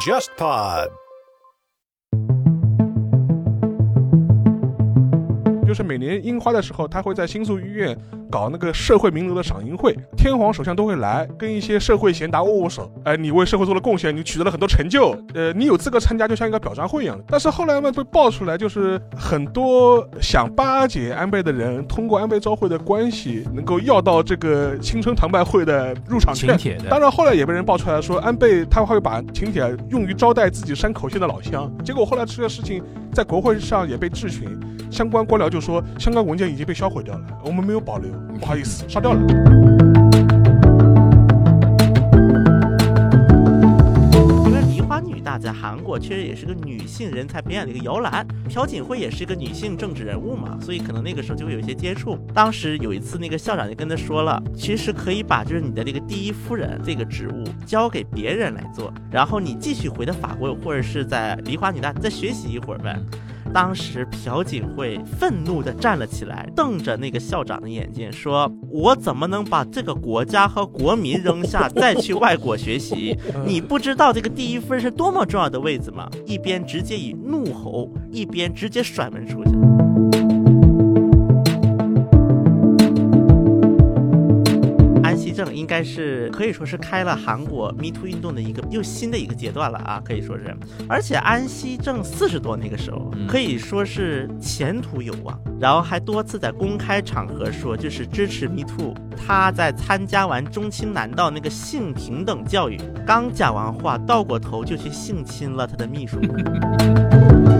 JustPod。就是每年樱花的时候，他会在新宿医院搞那个社会名流的赏樱会，天皇首相都会来，跟一些社会贤达握握手。哎，你为社会做了贡献，你取得了很多成就，呃，你有资格参加，就像一个表彰会一样的。但是后来嘛，被爆出来，就是很多想巴结安倍的人，通过安倍昭惠的关系，能够要到这个青春堂拜会的入场券。当然，后来也被人爆出来说，安倍他会把请帖用于招待自己山口县的老乡。结果后来这个事情在国会上也被质询，相关官僚就说相关文件已经被销毁掉了，我们没有保留，不好意思，杀掉了。因为梨花女大在韩国确实也是个女性人才培养的一个摇篮，朴槿惠也是一个女性政治人物嘛，所以可能那个时候就会有一些接触。当时有一次，那个校长就跟他说了，其实可以把就是你的这个第一夫人这个职务交给别人来做，然后你继续回到法国或者是在梨花女大再学习一会儿呗。当时朴槿惠愤怒地站了起来，瞪着那个校长的眼睛，说：“我怎么能把这个国家和国民扔下，再去外国学习？你不知道这个第一夫人是多么重要的位置吗？”一边直接以怒吼，一边直接甩门出去。正应该是可以说是开了韩国 Me Too 运动的一个又新的一个阶段了啊，可以说是。而且安熙正四十多那个时候，可以说是前途有望，然后还多次在公开场合说就是支持 Me Too。他在参加完中青南道那个性平等教育，刚讲完话，倒过头就去性侵了他的秘书。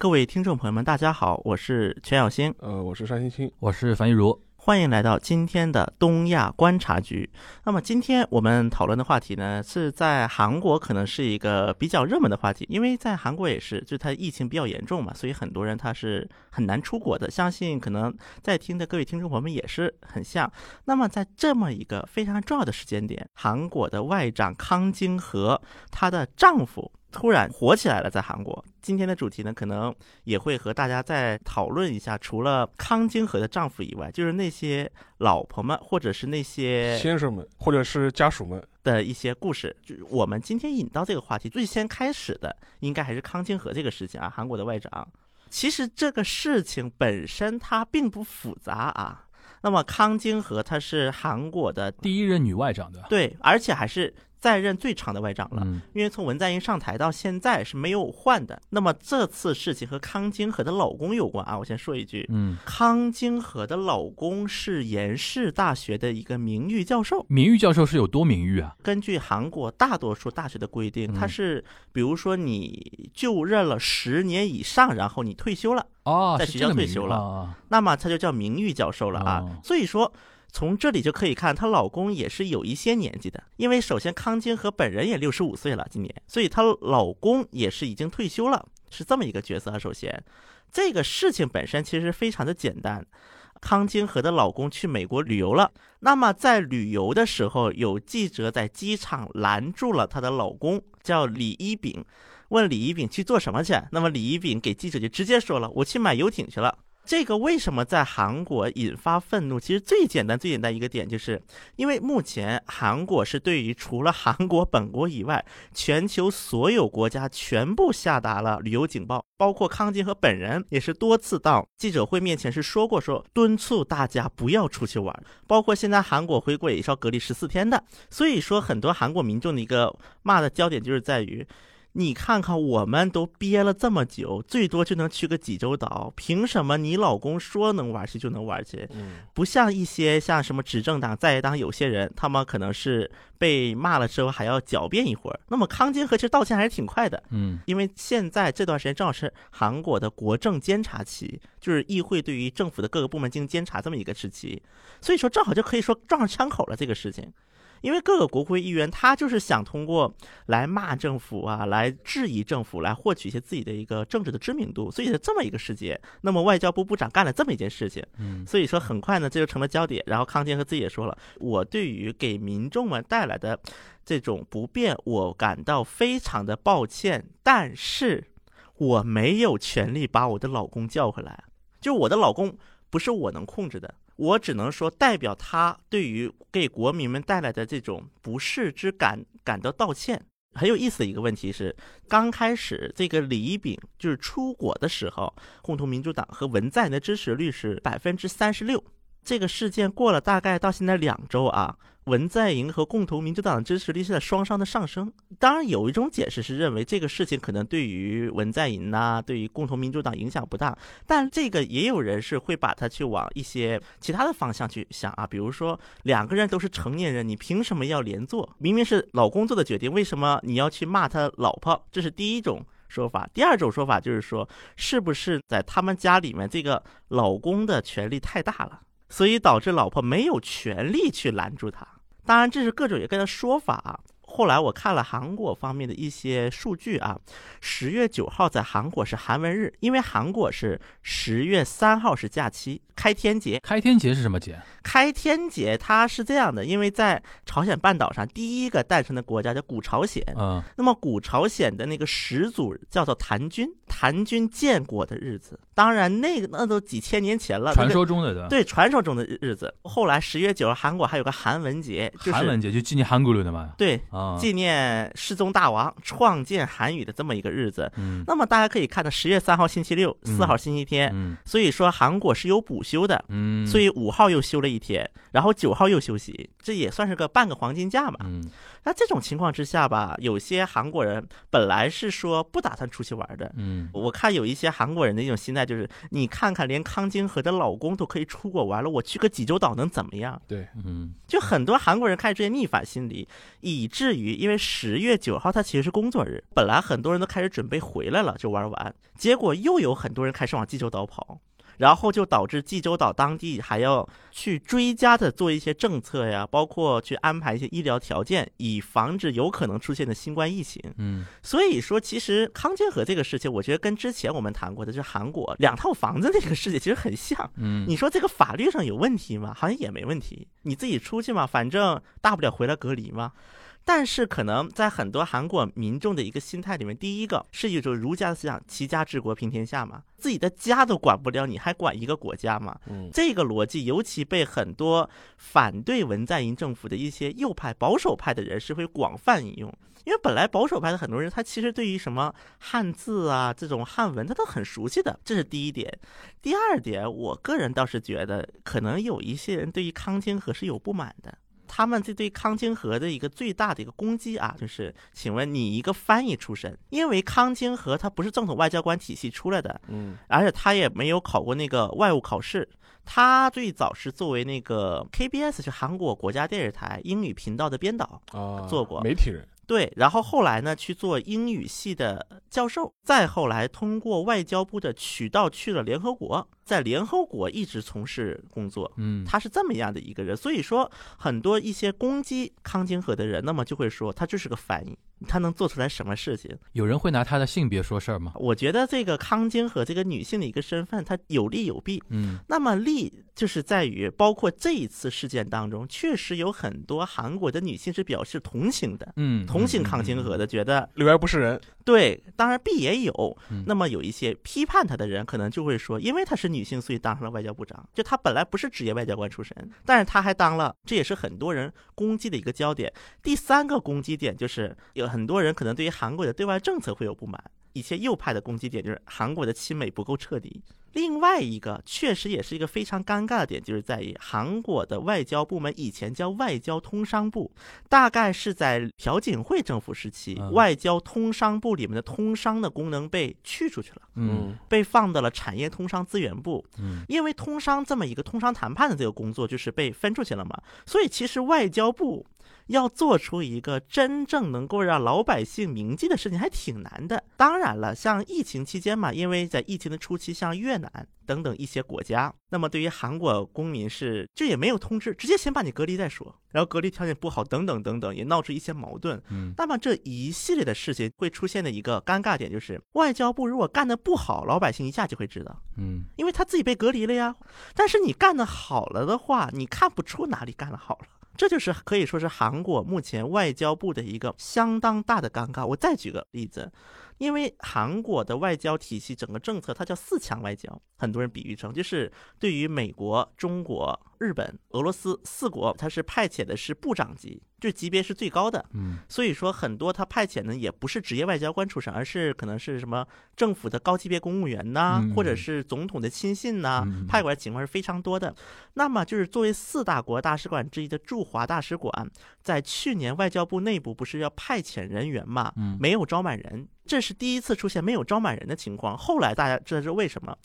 各位听众朋友们，大家好，我是全小星。呃，我是单欣欣，我是樊玉茹。欢迎来到今天的东亚观察局。那么今天我们讨论的话题呢，是在韩国可能是一个比较热门的话题，因为在韩国也是，就是它疫情比较严重嘛，所以很多人他是很难出国的。相信可能在听的各位听众朋友们也是很像。那么在这么一个非常重要的时间点，韩国的外长康京和她的丈夫。突然火起来了，在韩国。今天的主题呢，可能也会和大家再讨论一下，除了康京和的丈夫以外，就是那些老婆们，或者是那些先生们，或者是家属们的一些故事。就我们今天引到这个话题，最先开始的应该还是康京和这个事情啊，韩国的外长。其实这个事情本身它并不复杂啊。那么康京和她是韩国的第一任女外长的，对，而且还是。在任最长的外长了，嗯因为从文在寅上台到现在是没有换的。那么这次事情和康京和的老公有关啊，我先说一句，嗯，康京和的老公是延世大学的一个名誉教授。名誉教授是有多名誉啊？根据韩国大多数大学的规定，他是比如说你就任了十年以上，然后你退休了，哦，在学校退休了啊那么他就叫名誉教授了啊。哦所以说。从这里就可以看，她老公也是有一些年纪的，因为首先康京和本人也六十五岁了，今年，所以她老公也是已经退休了，是这么一个角色啊。首先，这个事情本身其实非常的简单，康京和的老公去美国旅游了，那么在旅游的时候，有记者在机场拦住了她的老公，叫李一丙，问李一丙去做什么去，那么李一丙给记者就直接说了，我去买游艇去了。这个为什么在韩国引发愤怒？其实最简单、最简单一个点，就是因为目前韩国是对于除了韩国本国以外，全球所有国家全部下达了旅游警报，包括康金和本人也是多次到记者会面前是说过，说敦促大家不要出去玩，包括现在韩国回国也是要隔离十四天的。所以说，很多韩国民众的一个骂的焦点就是在于。你看看，我们都憋了这么久，最多就能去个济州岛，凭什么你老公说能玩去就能玩去？嗯，不像一些像什么执政党、在野党有些人，他们可能是被骂了之后还要狡辩一会儿。那么康金和其实道歉还是挺快的，嗯因为现在这段时间正好是韩国的国政监察期，就是议会对于政府的各个部门进行监察这么一个时期，所以说正好就可以说撞上枪口了这个事情。因为各个国会议员他就是想通过来骂政府啊，来质疑政府，来获取一些自己的一个政治的知名度，所以是这么一个时节。那么外交部部长干了这么一件事情，嗯所以说很快呢这就成了焦点。然后康健和自己也说了，我对于给民众们带来的这种不便，我感到非常的抱歉，但是我没有权利把我的老公叫回来，就我的老公。不是我能控制的，我只能说代表他对于给国民们带来的这种不适之感感到道歉。很有意思的一个问题是，刚开始这个李炳就是出国的时候，共同民主党和文在寅的支持率是百分之三十六。这个事件过了大概到现在两周啊，文在寅和共同民主党的支持率是在双双的上升。当然，有一种解释是认为这个事情可能对于文在寅呐，对于共同民主党影响不大。但这个也有人是会把它去往一些其他的方向去想啊，比如说两个人都是成年人，你凭什么要连坐？明明是老公做的决定，为什么你要去骂他老婆？这是第一种说法。第二种说法就是说，是不是在他们家里面这个老公的权力太大了？所以导致老婆没有权利去拦住他。当然，这是各种各样的说法啊。后来我看了韩国方面的一些数据啊，十月九号在韩国是韩文日，因为韩国是十月三号是假期，开天节。开天节是什么节？开天节它是这样的，因为在朝鲜半岛上第一个诞生的国家叫古朝鲜，嗯，那么古朝鲜的那个始祖叫做谭军，谭军建国的日子。当然，那个那都几千年前了，传说中的对传说中的日子。后来十月九号，韩国还有个韩文节，就是韩文节，就纪念韩国人的嘛。对，啊，纪念世宗大王创建韩语的这么一个日子。嗯那么大家可以看到，十月三号星期六，四号星期天，嗯所以说韩国是有补休的。嗯，所以五号又休了一天，然后九号又休息，这也算是个半个黄金假嘛。嗯那这种情况之下吧，有些韩国人本来是说不打算出去玩的，嗯我看有一些韩国人的一种心态就是，你看看，连康金和的老公都可以出国玩了，我去个济州岛能怎么样？对，嗯就很多韩国人开始出现逆反心理，以至于因为十月九号它其实是工作日，本来很多人都开始准备回来了就玩完，结果又有很多人开始往济州岛跑。然后就导致济州岛当地还要去追加的做一些政策呀，包括去安排一些医疗条件，以防止有可能出现的新冠疫情。嗯所以说，其实康健和这个事情，我觉得跟之前我们谈过的，就是韩国两套房子那个事情，其实很像。嗯，你说这个法律上有问题吗？好像也没问题，你自己出去嘛，反正大不了回来隔离嘛。但是可能在很多韩国民众的一个心态里面，第一个是一种儒家的思想，齐家治国平天下嘛，自己的家都管不了，你还管一个国家嘛？嗯，这个逻辑尤其被很多反对文在寅政府的一些右派、保守派的人士会广泛引用。因为本来保守派的很多人，他其实对于什么汉字啊这种汉文，他都很熟悉的，这是第一点。第二点，我个人倒是觉得，可能有一些人对于康清河是有不满的。他们这对康清河的一个最大的一个攻击啊，就是，请问你一个翻译出身，因为康清河他不是正统外交官体系出来的，嗯，而且他也没有考过那个外务考试。他最早是作为那个 KBS 是韩国国家电视台英语频道的编导，啊，做过媒体人，对，然后后来呢去做英语系的教授，再后来通过外交部的渠道去了联合国，在联合国一直从事工作。嗯他是这么样的一个人，所以说很多一些攻击康金河的人，那么就会说他就是个翻译，他能做出来什么事情？有人会拿他的性别说事儿吗？我觉得这个康晶和这个女性的一个身份，它有利有弊。嗯那么利就是在于，包括这一次事件当中，确实有很多韩国的女性是表示同情的，嗯，同情康晶和的，觉得里边不是人，对，当然弊也有嗯。那么有一些批判他的人，可能就会说，因为她是女性，所以当上了外交部长。就她本来不是职业外交官出身，但是她还当了，这也是很多人攻击的一个焦点。第三个攻击点就是，有很多人可能对于韩国的对外政策会有不满。一些右派的攻击点就是韩国的亲美不够彻底。另外一个确实也是一个非常尴尬的点，就是在于韩国的外交部门以前叫外交通商部，大概是在朴槿惠政府时期，嗯外交通商部里面的通商的功能被去出去了，嗯被放到了产业通商资源部。嗯因为通商这么一个通商谈判的这个工作就是被分出去了嘛，所以其实外交部要做出一个真正能够让老百姓铭记的事情还挺难的。当然了，像疫情期间嘛，因为在疫情的初期，像越南等等一些国家，那么对于韩国公民是这也没有通知，直接先把你隔离再说，然后隔离条件不好等等等等，也闹出一些矛盾。嗯那么这一系列的事情会出现的一个尴尬点就是，外交部如果干的不好，老百姓一下就会知道。嗯因为他自己被隔离了呀。但是你干的好了的话，你看不出哪里干的好了。这就是可以说是韩国目前外交部的一个相当大的尴尬。我再举个例子，因为韩国的外交体系整个政策它叫四强外交，很多人比喻成就是对于美国、中国、日本、俄罗斯四国，它是派遣的是部长级，这级别是最高的。嗯所以说，很多他派遣的也不是职业外交官出身，而是可能是什么政府的高级别公务员呐、嗯或者是总统的亲信呐、嗯派过来情况是非常多的。那么，就是作为四大国大使馆之一的驻华大使馆，在去年外交部内部不是要派遣人员嘛，嗯没有招满人，这是第一次出现没有招满人的情况。后来大家知道是为什么？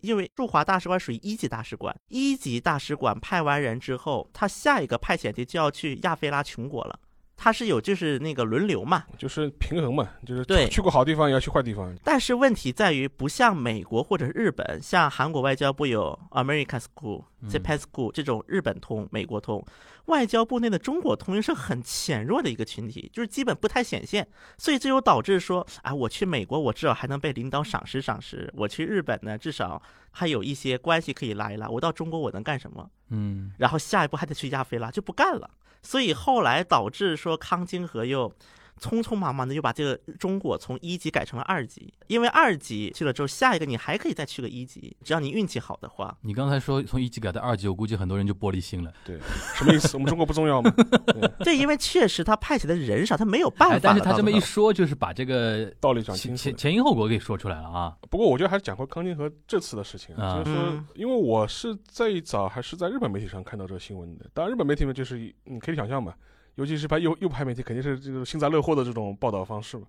因为驻华大使馆属于一级大使馆，一级大使馆派完人之后，他下一个派遣地就要去亚非拉穷国了。他是有就是那个轮流嘛，就是平衡嘛，就是对。去过好地方也要去坏地方。但是问题在于，不像美国或者日本，像韩国外交部有 American School、Japan School 这种日本通、美国通，外交部内的中国通又是很浅弱的一个群体，就是基本不太显现，所以这就导致说，啊，我去美国，我至少还能被领导赏识赏识；我去日本呢，至少还有一些关系可以拉一拉；我到中国，我能干什么？嗯。然后下一步还得去亚非拉，就不干了。所以后来导致说康青河又匆匆忙忙的又把这个中国从一级改成了二级，因为二级去了之后，下一个你还可以再去个一级，只要你运气好的话。你刚才说从一级改到二级，我估计很多人就玻璃心了。对，什么意思？我们中国不重要吗？对，因为确实他派遣的人少，他没有办法哎。，但是他这么一说，就是把这个道理讲前前清楚了。前因后果给说出来了啊。不过我觉得还是讲回康金和这次的事情，啊就是说嗯，因为我是最早还是在日本媒体上看到这个新闻的。当然，日本媒体嘛，就是你可以想象嘛，尤其是拍右右派媒体，肯定是这个幸灾乐祸的这种报道方式嘛。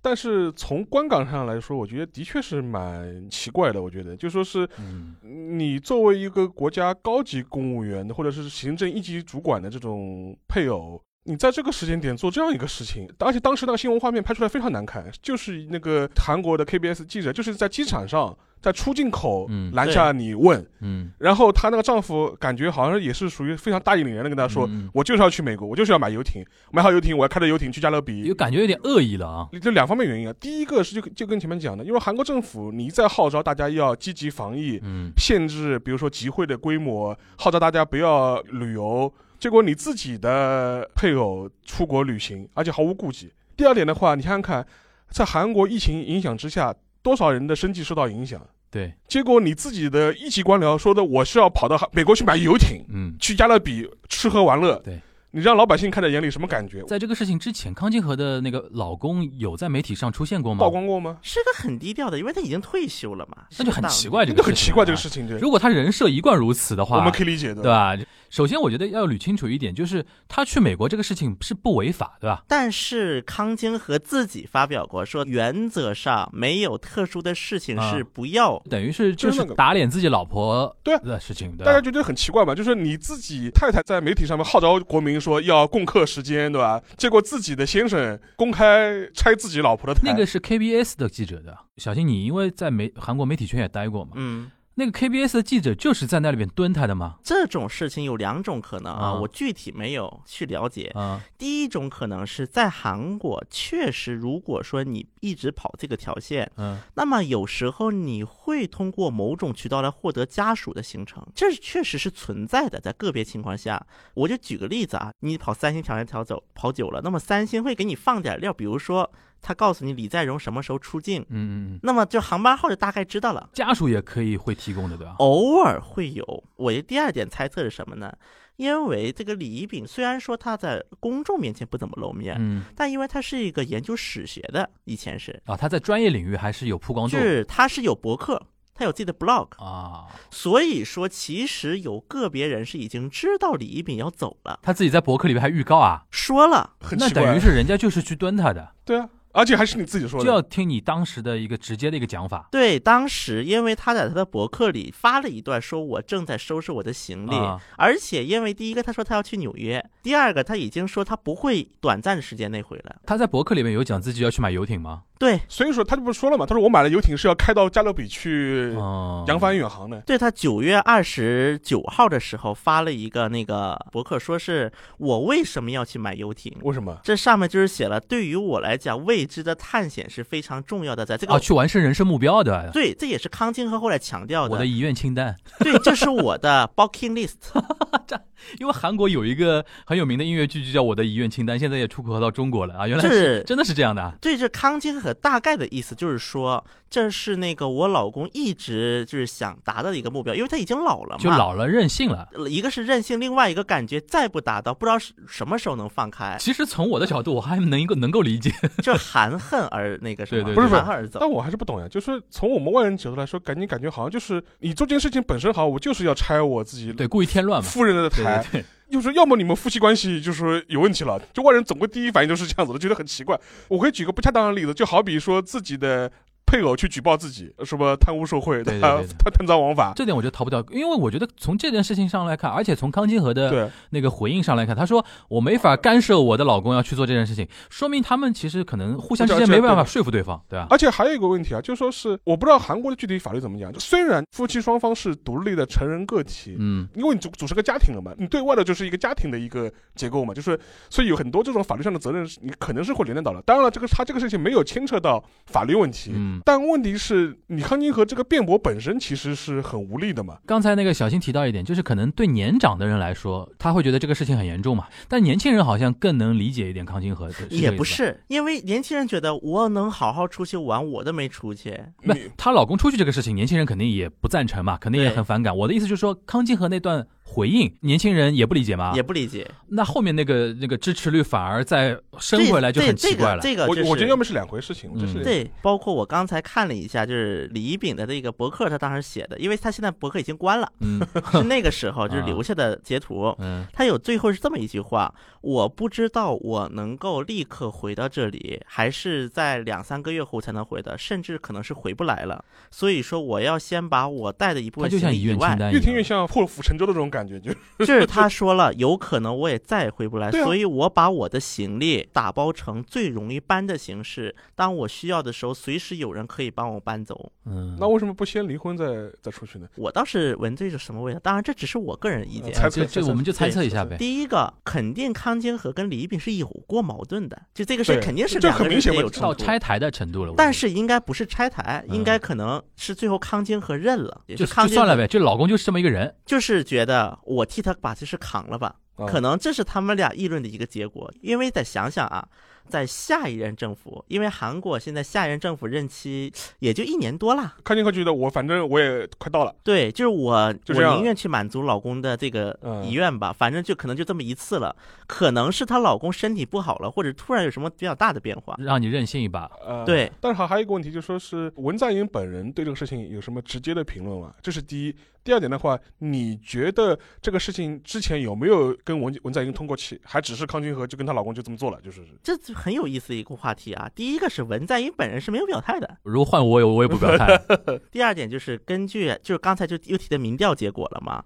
但是从观感上来说，我觉得的确是蛮奇怪的。我觉得就说是嗯你作为一个国家高级公务员的，或者是行政一级主管的这种配偶，你在这个时间点做这样一个事情，而且当时那个新闻画面拍出来非常难看，就是那个韩国的 KBS 记者，就是在机场上，在出境口嗯拦下你问，嗯然后她那个丈夫感觉好像也是属于非常大义凛然的跟她说，我就是要去美国，我就是要买游艇，买好游艇，我要开着游艇去加勒比，有感觉有点恶意了啊。这两方面原因啊。第一个是就就跟前面讲的，因为韩国政府你一再号召大家要积极防疫，嗯限制，比如说集会的规模，号召大家不要旅游，结果你自己的配偶出国旅行，而且毫无顾忌。第二点的话，你想想看，在韩国疫情影响之下，多少人的生计受到影响？对，结果你自己的一级官僚说的，我是要跑到美国去买游艇，嗯，去加勒比吃喝玩乐。对。你让老百姓看在眼里，什么感觉？在这个事情之前，康金和的那个老公有在媒体上出现过吗曝？光过吗？是个很低调的，因为他已经退休了嘛，那就很奇怪，这这个很奇怪，这个啊事情，对，如果他人设一贯如此的话，我们可以理解的，对吧？首先，我觉得要捋清楚一点，就是他去美国这个事情是不违法，对吧？但是康金和自己发表过说，原则上没有特殊的事情啊是不要。等于是就就是打脸自己老婆对啊的事情，对吧？大家觉得很奇怪吧？就是你自己太太在媒体上面号召国民说要共克时间，对吧？结果自己的先生公开拆自己老婆的台，那个是 KBS 的记者的，小新，你因为在媒韩国媒体圈也待过嘛，嗯，那个 KBS 的记者就是在那里边蹲他的吗，这种事情有两种可能啊，啊我具体没有去了解。啊，第一种可能是在韩国，确实如果说你一直跑这个条线，嗯那么有时候你会通过某种渠道来获得家属的行程，这确实是存在的。在个别情况下，我就举个例子啊，你跑三星条线条走跑久了，那么三星会给你放点料，比如说他告诉你李在镕什么时候出境，嗯嗯嗯，那么就航班号就大概知道了。家属也可以会提供的，对吧？偶尔会有。我的第二点猜测是什么呢？因为这个李一丙虽然说他在公众面前不怎么露面，嗯但因为他是一个研究史学的，以前是，啊，他在专业领域还是有曝光度是他是有博客，他有自己的 blog，啊，所以说其实有个别人是已经知道李一丙要走了，他自己在博客里面还预告啊，说了。那很奇怪。等于是人家就是去蹲他的，对啊，而且还是你自己说的就，要听你当时的一个直接的一个讲法。对，当时因为他在他的博客里发了一段，说我正在收拾我的行李，啊而且因为第一个他说他要去纽约，第二个他已经说他不会短暂的时间内回来。他在博客里面有讲自己要去买游艇吗？对，所以说他就不是说了嘛，他说我买了游艇是要开到加勒比去哦，扬帆远航的。对他九月二十九号的时候发了一个那个博客，说是我为什么要去买游艇。为什么？这上面就是写了，对于我来讲，未知的探险是非常重要的，在这个、啊，去完成人生目标的，对，这也是康金和后来强调的。我的遗愿清单。对，这是我的 bucket list。这因为韩国有一个很有名的音乐剧，就叫《我的遗愿清单》，现在也出口到中国了啊！原来是真的是这样的啊。对，这康金和大概的意思就是说，这是那个我老公一直就是想达到的一个目标，因为他已经老了嘛，就老了任性了。一个是任性，另外一个感觉再不达到，不知道是什么时候能放开，其实从我的角度，我还能够能够理解，就含恨而那个什么，对对不是不是含恨而走。但我还是不懂呀，就是从我们外人角度来说，感觉感觉好像就是你做这件事情本身好，我就是要拆我自己对，故意添乱嘛。夫人的对台对，对，就是要么你们夫妻关系就是有问题了，就外人总归第一反应就是这样子的，觉得很奇怪。我可以举个不恰当的例子，就好比说自己的配偶去举报自己什么贪污受贿、对对贪对对。贪贪赃枉法，这点我觉得逃不掉，因为我觉得从这件事情上来看，而且从康金和的，那个回应上来看，他说我没法干涉我的老公要去做这件事情，说明他们其实可能互相之间没办法说服对方，对吧？而且还有一个问题啊，就说是我不知道韩国的具体法律怎么讲，就虽然夫妻双方是独立的成人个体，嗯，因为你组组成个家庭了嘛，你对外的就是一个家庭的一个结构嘛，就是所以有很多这种法律上的责任，你可能是会连带到了。当然了，这个他这个事情没有牵扯到法律问题，嗯但问题是你康金和这个辩驳本身其实是很无力的嘛。刚才那个小新提到一点，就是可能对年长的人来说，他会觉得这个事情很严重嘛，但年轻人好像更能理解一点康金和，是这个也。不是，因为年轻人觉得我能好好出去玩，我都没出去。不，她老公出去这个事情，年轻人肯定也不赞成嘛，肯定也很反感。我的意思就是说，康金和那段回应，年轻人也不理解吗？也不理解，那后面那个那个支持率反而再升回来，就这很奇怪了。这个这个、就是、我我觉得要么是两回事情，这是嗯对，包括我刚才看了一下，就是李一丙的这个博客，他当时写的，因为他现在博客已经关了，嗯是那个时候就是 啊留下的截图。嗯他有最后是这么一句话：我不知道我能够立刻回到这里，还是在两三个月后才能回的，甚至可能是回不来了。所以说，我要先把我带的一部分他就像遗行李以外，愿清单，越听越像破釜沉舟的这种感觉，就就是他说了，有可能我也再也回不来，啊所以我把我的行李打包成最容易搬的形式，当我需要的时候，随时有人可以帮我搬走。嗯，那为什么不先离婚再再出去呢？我倒是闻这是什么味道？当然，这只是我个人意见。猜测这这我们就猜测一下呗。第一个，肯定康金和跟李一丙是有过矛盾的，就这个事肯定是这两个人很明显有冲突。到拆台的程度了，但是应该不是拆台，嗯应该可能是最后康金和认了，就康金和就算了呗，就老公就是这么一个人，就是觉得我替他把这事扛了吧，啊可能这是他们俩议论的一个结果。因为得想想啊，在下一任政府，因为韩国现在下一任政府任期也就一年多啦。康金和觉得我反正我也快到了，对，就是我，就宁愿去满足老公的这个嗯遗愿吧，反正就可能就这么一次了。可能是她老公身体不好了，或者突然有什么比较大的变化。让你任性一把。呃，对，但是还还有一个问题，就说是文在寅本人对这个事情有什么直接的评论吗？这是第一。第二点的话，你觉得这个事情之前有没有跟文文在寅通过气，还只是康君和就跟她老公就这么做了，就是这就很有意思的一个话题啊。第一个是文在寅本人是没有表态的，如果换我，我也不表态。第二点就是根据就是刚才就又提的民调结果了嘛，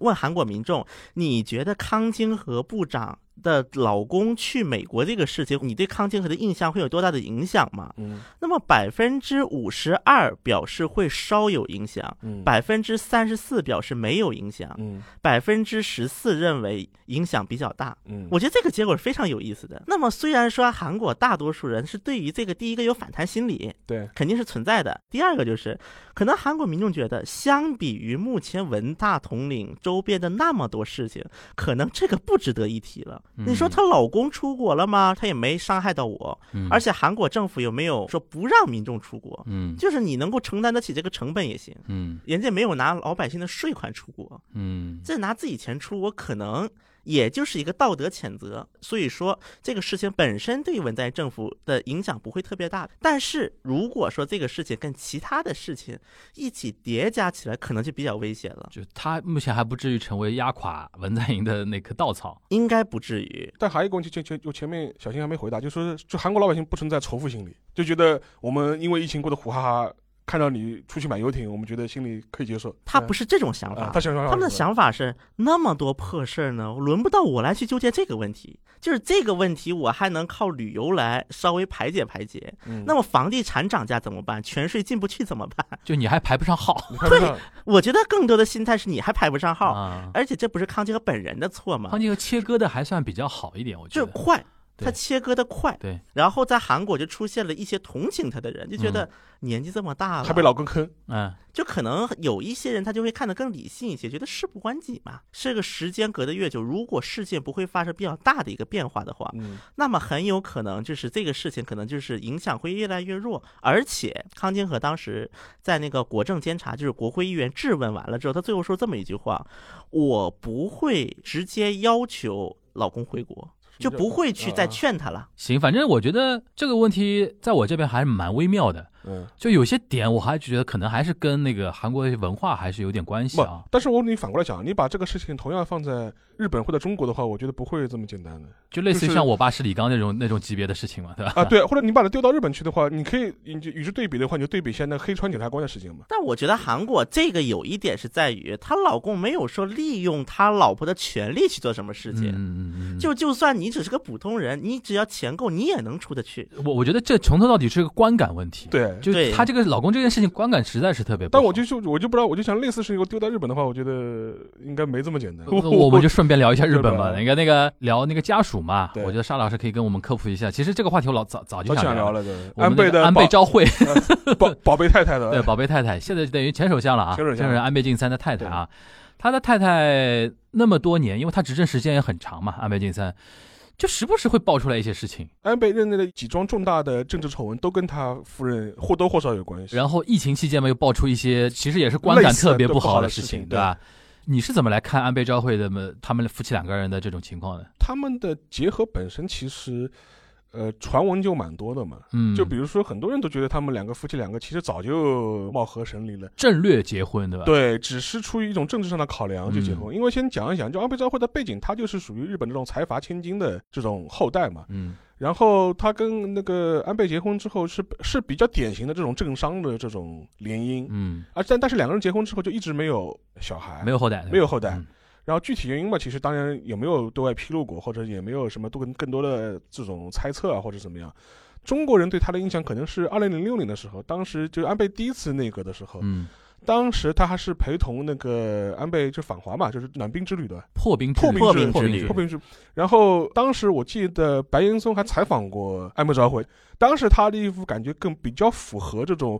问韩国民众，你觉得康金和部长的老公去美国这个事情，你对康金和的印象会有多大的影响吗？嗯那么百分之五十二表示会稍有影响，嗯百分之三十四表示没有影响，嗯百分之十四认为影响比较大。嗯，我觉得这个结果是非常有意思的。那么虽然说韩国大多数人是对于这个第一个有反弹心理，对，肯定是存在的。第二个就是，可能韩国民众觉得，相比于目前文大统领周边的那么多事情，可能这个不值得一提了。嗯你说她老公出国了吗？她也没伤害到我，嗯而且韩国政府有没有说不让民众出国？嗯就是你能够承担得起这个成本也行。嗯人家没有拿老百姓的税款出国，嗯，这拿自己钱出国，可能也就是一个道德谴责。所以说，这个事情本身对文在寅政府的影响不会特别大。但是如果说这个事情跟其他的事情一起叠加起来，可能就比较危险了。就他目前还不至于成为压垮文在寅的那棵稻草。应该不至于。但还有一个问题，就前就前面小新还没回答，就说就韩国老百姓不存在仇富心理，就觉得我们因为疫情过得苦哈哈，看到你出去买游艇，我们觉得心里可以接受。他不是这种想法，啊他想想他们的想法是那么多破事儿呢，轮不到我来去纠结这个问题。就是这个问题，我还能靠旅游来稍微排解排解。嗯那么房地产涨价怎么办？全税进不去怎么办？就你还排不上号 你看不上，我觉得更多的心态是你还排不上号，啊。而且这不是康金和本人的错吗康？金和切割的还算比较好一点，我觉得。就是快，他切割的快，对，然后在韩国就出现了一些同情他的人，就觉得年纪这么大了，还被老公坑，嗯，就可能有一些人他就会看得更理性一些，觉得事不关己嘛。这个时间隔得越久，如果事件不会发生比较大的一个变化的话，嗯，那么很有可能就是这个事情可能就是影响会越来越弱。而且康金和当时在那个国政监察，就是国会议员质问完了之后，他最后说这么一句话：我不会直接要求老公回国。就不会去再劝他了。行，反正我觉得这个问题在我这边还是蛮微妙的。嗯，就有些点我还觉得可能还是跟那个韩国的文化还是有点关系啊。但是我你反过来讲，你把这个事情同样放在日本或者中国的话，我觉得不会这么简单的。就类似于像我爸是李刚那种 那种级别的事情嘛，对吧？啊，对，或者你把它丢到日本去的话，你可以你就与之对比的话，你就对比一下那黑川检察官的事情嘛。但我觉得韩国这个有一点是在于，她老公没有说利用他老婆的权利去做什么事情。嗯嗯嗯。就就算你只是个普通人，你只要钱够，你也能出得去。我我觉得这从头到底是个观感问题。对，就她这个老公这件事情观感实在是特别。但我就就我就不知道，我就想类似事情我丢在日本的话，我觉得应该没这么简单。我们就顺便聊一下日本吧，那个那个聊那个家属嘛，我觉得沙老师可以跟我们科普一下。其实这个话题我老早早就想聊了。安倍的安倍昭惠，宝宝贝太太的，对宝贝太太，现在等于前首相了啊，前首相是安倍晋三的太太啊。他的太太那么多年，因为他执政时间也很长嘛，安倍晋三。就时不时会爆出来一些事情，安倍任内的几桩重大的政治丑闻都跟他夫人或多或少有关系。然后疫情期间嘛，又爆出一些其实也是观感特别不好的事情，对吧？你是怎么来看安倍昭惠的他们夫妻两个人的这种情况呢？他们的结合本身其实。呃，传闻就蛮多的嘛，嗯，就比如说很多人都觉得他们两个夫妻两个其实早就貌合神离了，战略结婚对吧？对，只是出于一种政治上的考量就结婚。因为先讲一讲，就安倍昭惠的背景，他就是属于日本这种财阀千金的这种后代嘛，嗯，然后他跟那个安倍结婚之后是是比较典型的这种政商的这种联姻，嗯，啊但但是两个人结婚之后就一直没有小孩，没有后代，没有后代。然后具体原因嘛，其实当然也没有对外披露过，或者也没有什么多更多的这种猜测啊，或者怎么样。中国人对他的印象可能是二零零六年的时候，当时就安倍第一次内阁的时候，嗯，当时他还是陪同那个安倍就访华嘛，就是暖冰之旅的破冰破冰之旅破冰之旅。然后当时我记得白岩松还采访过安倍昭惠，当时他的一副感觉更比较符合这种。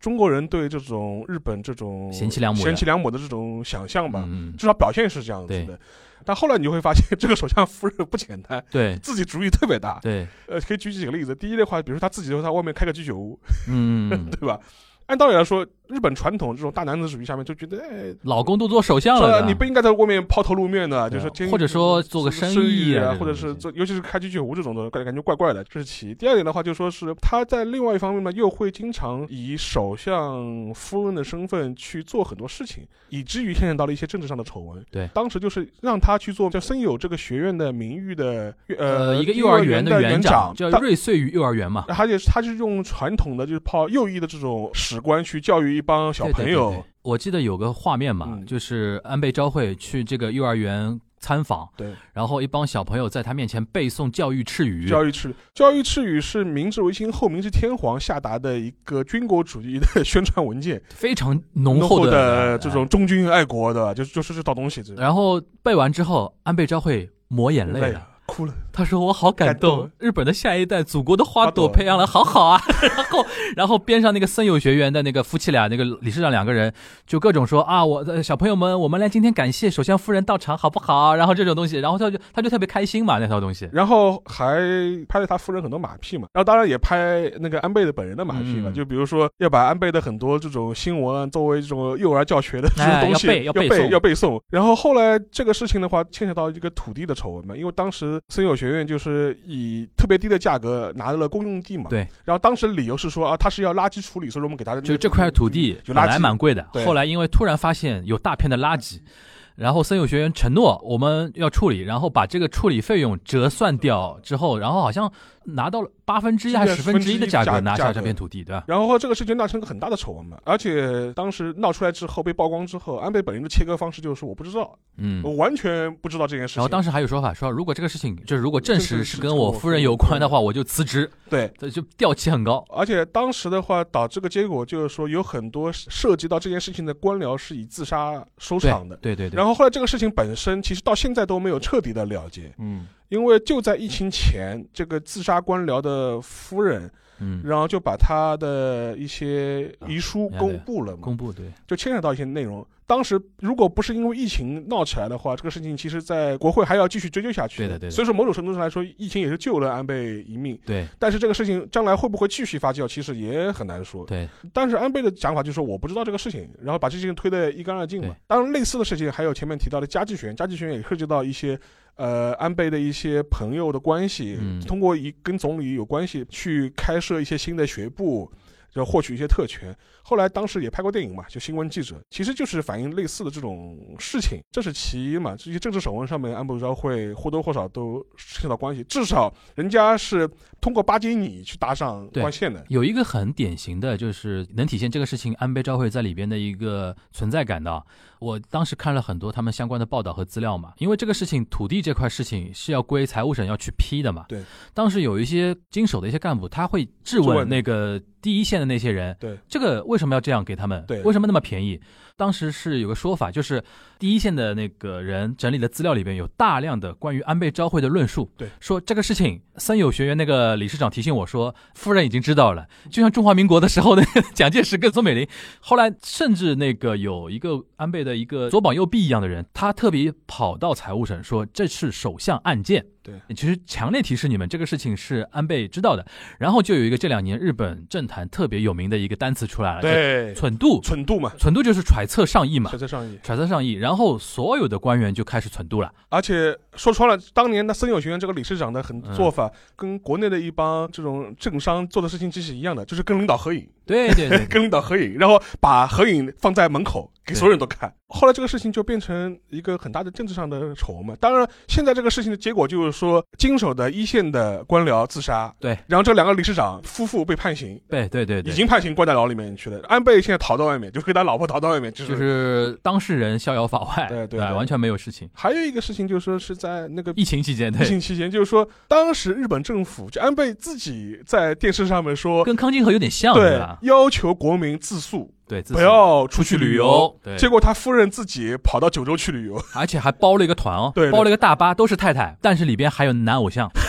中国人对这种日本这种贤妻良母、贤妻良母的这种想象吧，嗯，至少表现是这样子的。但后来你就会发现，这个首相夫人不简单，对自己主意特别大，对。呃，可以举几个例子。第一的话，比如说他自己就在外面开个居酒屋，嗯，对吧？按道理来说。日本传统这种大男子主义下面就觉得，哎，老公都做首相了，你不应该在外面抛头露面的，就是或者说做个生意啊，或者是做，尤其是开居酒屋这种的，感感觉怪怪的，这是其一。第二点的话，就说是他在另外一方面呢，又会经常以首相夫人的身份去做很多事情，以至于牵扯到了一些政治上的丑闻。对，当时就是让他去做叫森友这个学院的名誉的呃一个幼儿园的园长，叫瑞穗幼儿园嘛，而且他是用传统的就是泡右翼的这种史观去教育一帮小朋友。有，我记得有个画面嘛，就是安倍昭惠去这个幼儿园参访，对，然后一帮小朋友在他面前背诵教育赤语。教育敕，教育赤语是明治维新后明治天皇下达的一个军国主义的宣传文件，非常浓厚的这种忠君爱国的，就是就是这套东西。然后背完之后，安倍昭惠抹眼泪了。哭了，他说我好感动，日本的下一代，祖国的花朵培养了好好啊。然后，然后边上那个森友学园的那个夫妻俩，那个理事长两个人就各种说啊，我的小朋友们，我们来今天感谢首相夫人到场好不好？然后这种东西，然后他就他就特别开心嘛，那套东西。然后还拍了他夫人很多马屁嘛，然后当然也拍那个安倍的本人的马屁嘛，就比如说要把安倍的很多这种新闻作为这种幼儿教学的这种东西要背要背诵。然后后来这个事情的话，牵扯到一个土地的丑闻嘛，因为当时。森友学院就是以特别低的价格拿到了公用地嘛，对。然后当时理由是说啊，他是要垃圾处理，所以我们给他的就这块土地本来蛮贵的，后来因为突然发现有大片的垃圾。然后森友学员承诺我们要处理，然后把这个处理费用折算掉之后，然后好像拿到了八分之一还是十分之一的价格拿下这片土地，对吧？然后这个事情闹成个很大的丑闻嘛，而且当时闹出来之后被曝光之后，安倍本人的切割方式就是我不知道，嗯，我完全不知道这件事情。然后当时还有说法说，如果这个事情就是如果证实是跟我夫人有关的话，我就辞职。对，这就调期很高。而且当时的话，导致个结果就是说，有很多涉及到这件事情的官僚是以自杀收场的。对对对。然后后来这个事情。本身其实到现在都没有彻底的了结，嗯，因为就在疫情前，这个自杀官僚的夫人，嗯，然后就把他的一些遗书啊公布了嘛，公布对，就牵扯到一些内容。当时如果不是因为疫情闹起来的话，这个事情其实在国会还要继续追究下去。对的对的所以说某种程度上来说，疫情也是救了安倍一命。对但是这个事情将来会不会继续发酵，其实也很难说。对，但是安倍的讲法就是说我不知道这个事情，然后把这事情推得一干二净嘛。当然，类似的事情还有前面提到的家计学院，家计学院也涉及到一些呃安倍的一些朋友的关系，嗯通过一跟总理有关系去开设一些新的学部。要获取一些特权，后来当时也拍过电影嘛，就新闻记者，其实就是反映类似的这种事情，这是其一嘛。这些政治手腕上面，安倍昭惠或多或少都牵扯到关系，至少人家是通过巴结你去搭上关系的。有一个很典型的，就是能体现这个事情安倍昭惠在里边的一个存在感的啊。我当时看了很多他们相关的报道和资料嘛，因为这个事情土地这块事情是要归财务省要去批的嘛。对。当时有一些经手的一些干部，他会质问那个第一线的那些人，对，这个为什么要这样给他们？对为什么那么便宜？当时是有个说法，就是第一线的那个人整理的资料里边有大量的关于安倍昭惠的论述。对，说这个事情，森友学院那个理事长提醒我说，夫人已经知道了，就像中华民国的时候那个 蒋介石跟宋美龄，后来甚至那个有一个安倍的一个左膀右臂一样的人，他特别跑到财务省说这是首相案件。对，其实强烈提示你们这个事情是安倍知道的。然后就有一个这两年日本政坛特别有名的一个单词出来了，对，蠢度，蠢度嘛，蠢度就是揣测上意嘛。揣，测上意。揣测上意，然后所有的官员就开始蠢度了。而且说穿了，当年的森友学院这个理事长的很嗯。做法，跟国内的一帮这种政商做的事情其实一样的，就是跟领导合影，对对对，跟领导合影，然后把合影放在门口给所有人都看。后来这个事情就变成一个很大的政治上的丑闻嘛。当然，现在这个事情的结果就是说，经手的一线的官僚自杀，对，然后这两个理事长夫妇被判刑。对对对对，已经判刑关在牢里面去了。安倍现在逃到外面，就跟他老婆逃到外面，就是。就是当事人逍遥法外，对对完全没有事情。还有一个事情就是说是在那个疫情期间，疫，情期间，就是说当时日本政府就安倍自己在电视上面说，跟康金河有点像，对吧？要求国民自诉，对，自不要出去旅旅游。对，结果他夫人自己跑到九州去旅游，而且还包了一个团哦，对对。包了一个大巴，都是太太，但是里边还有男偶像。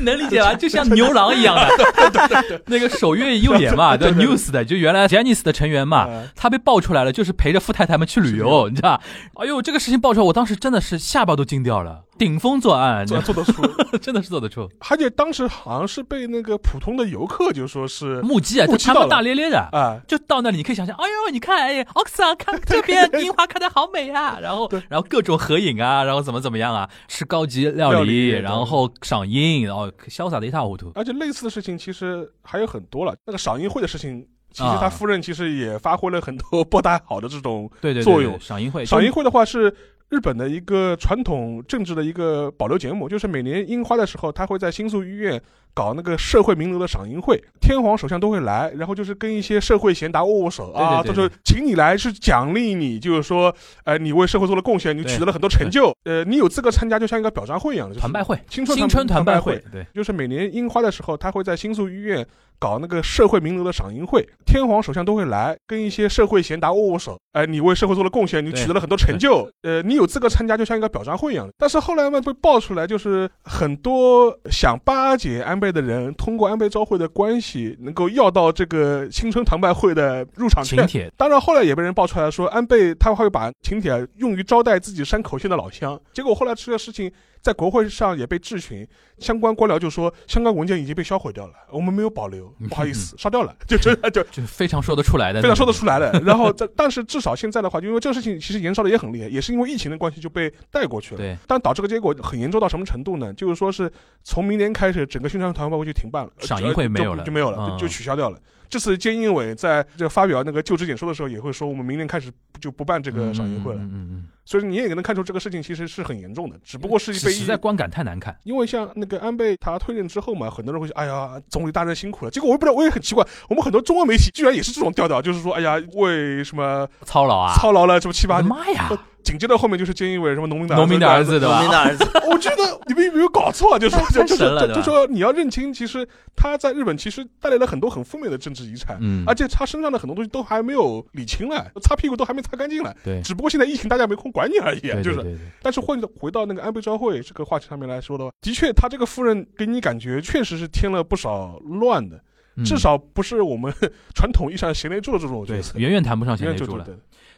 能理解吧？就像牛郎一样的，那个守月右眼嘛，对 News 的，就原来 Janice 的成员嘛，呃他被爆出来了，就是陪着富太太们去旅游，你知道？哎呦，这个事情爆出来，我当时真的是下巴都惊掉了，顶风作案，做做得出。真的是做得出。而且当时好像是被那个普通的游客就说是目击啊，就他们大咧咧的。啊，就到那里，你可以想象，哎呦，你看，哎，奥克萨看 这边樱花开的好美啊，然后对，然后各种合影啊，然后怎么怎么样啊，吃高级料理，然后赏樱，然后潇洒的一塌糊涂。而且类似的事情其实还有很多了。那个赏樱会的事情，其实啊他夫人其实也发挥了很多 不太好的这种对对对，作用赏樱会，赏樱会的话是日本的一个传统政治的一个保留节目，就是每年樱花的时候，他会在新宿医院搞那个社会名流的赏樱会，天皇首相都会来，然后就是跟一些社会贤达握握手啊，对对对就是请你来是奖励你，就是说，呃，你为社会做了贡献，你取得了很多成就，呃，你有资格参加，就像一个表彰会一样的，就是团拜会，青春新春团拜拜会，对，就是每年樱花的时候，他会在新宿医院搞那个社会名流的赏樱会，天皇首相都会来，跟一些社会贤达握握手。哎、你为社会做了贡献，你取得了很多成就，呃，你有资格参加，就像一个表彰会一样的。但是后来嘛，被爆出来，就是很多想巴结安倍的人，通过安倍昭惠的关系，能够要到这个新春堂拜会的入场券。请帖，当然，后来也被人爆出来说，安倍他会把请帖用于招待自己山口县的老乡。结果后来这个事情在国会上也被质询，相关官僚就说相关文件已经被销毁掉了，我们没有保留，不好意思，烧掉了，就真的就就非常说得出来的，非常说得出来的。然后在但是至少现在的话，就因为这个事情其实延烧的也很厉害，也是因为疫情的关系就被带过去了。对，但导致个结果很严重到什么程度呢？就是说是从明年开始，整个宣传团报会就停办了，赏樱会呃没有了就就没有了，就取消掉了。这次菅义伟在这发表那个就职演说的时候，也会说我们明年开始就不办这个赏樱会了。嗯嗯嗯所以你也能看出这个事情其实是很严重的，只不过是嗯，被实在观感太难看。因为像那个安倍他退任之后嘛，很多人会说，哎呀，总理大人辛苦了。结果我也不知道，我也很奇怪，我们很多中文媒体居然也是这种调调，就是说，哎呀，为什么操劳啊！操劳了这么七八年？妈呀！紧接着后面就是菅义伟什么农民的农民的儿子对吧农民？的儿子，我觉得你们有没有搞错啊？就说 太就就神了对吧就就说你要认清，其实他在日本其实带来了很多很负面的政治遗产，嗯而且他身上的很多东西都还没有理清来，擦屁股都还没擦干净来。对，只不过现在疫情大家没空管你而已，就是。但是回回到那个安倍昭惠这个话题上面来说的话，的确，他这个夫人给你感觉确实是添了不少乱的，嗯至少不是我们传统意义上贤内助的这种角色。对远远谈不上贤内助了。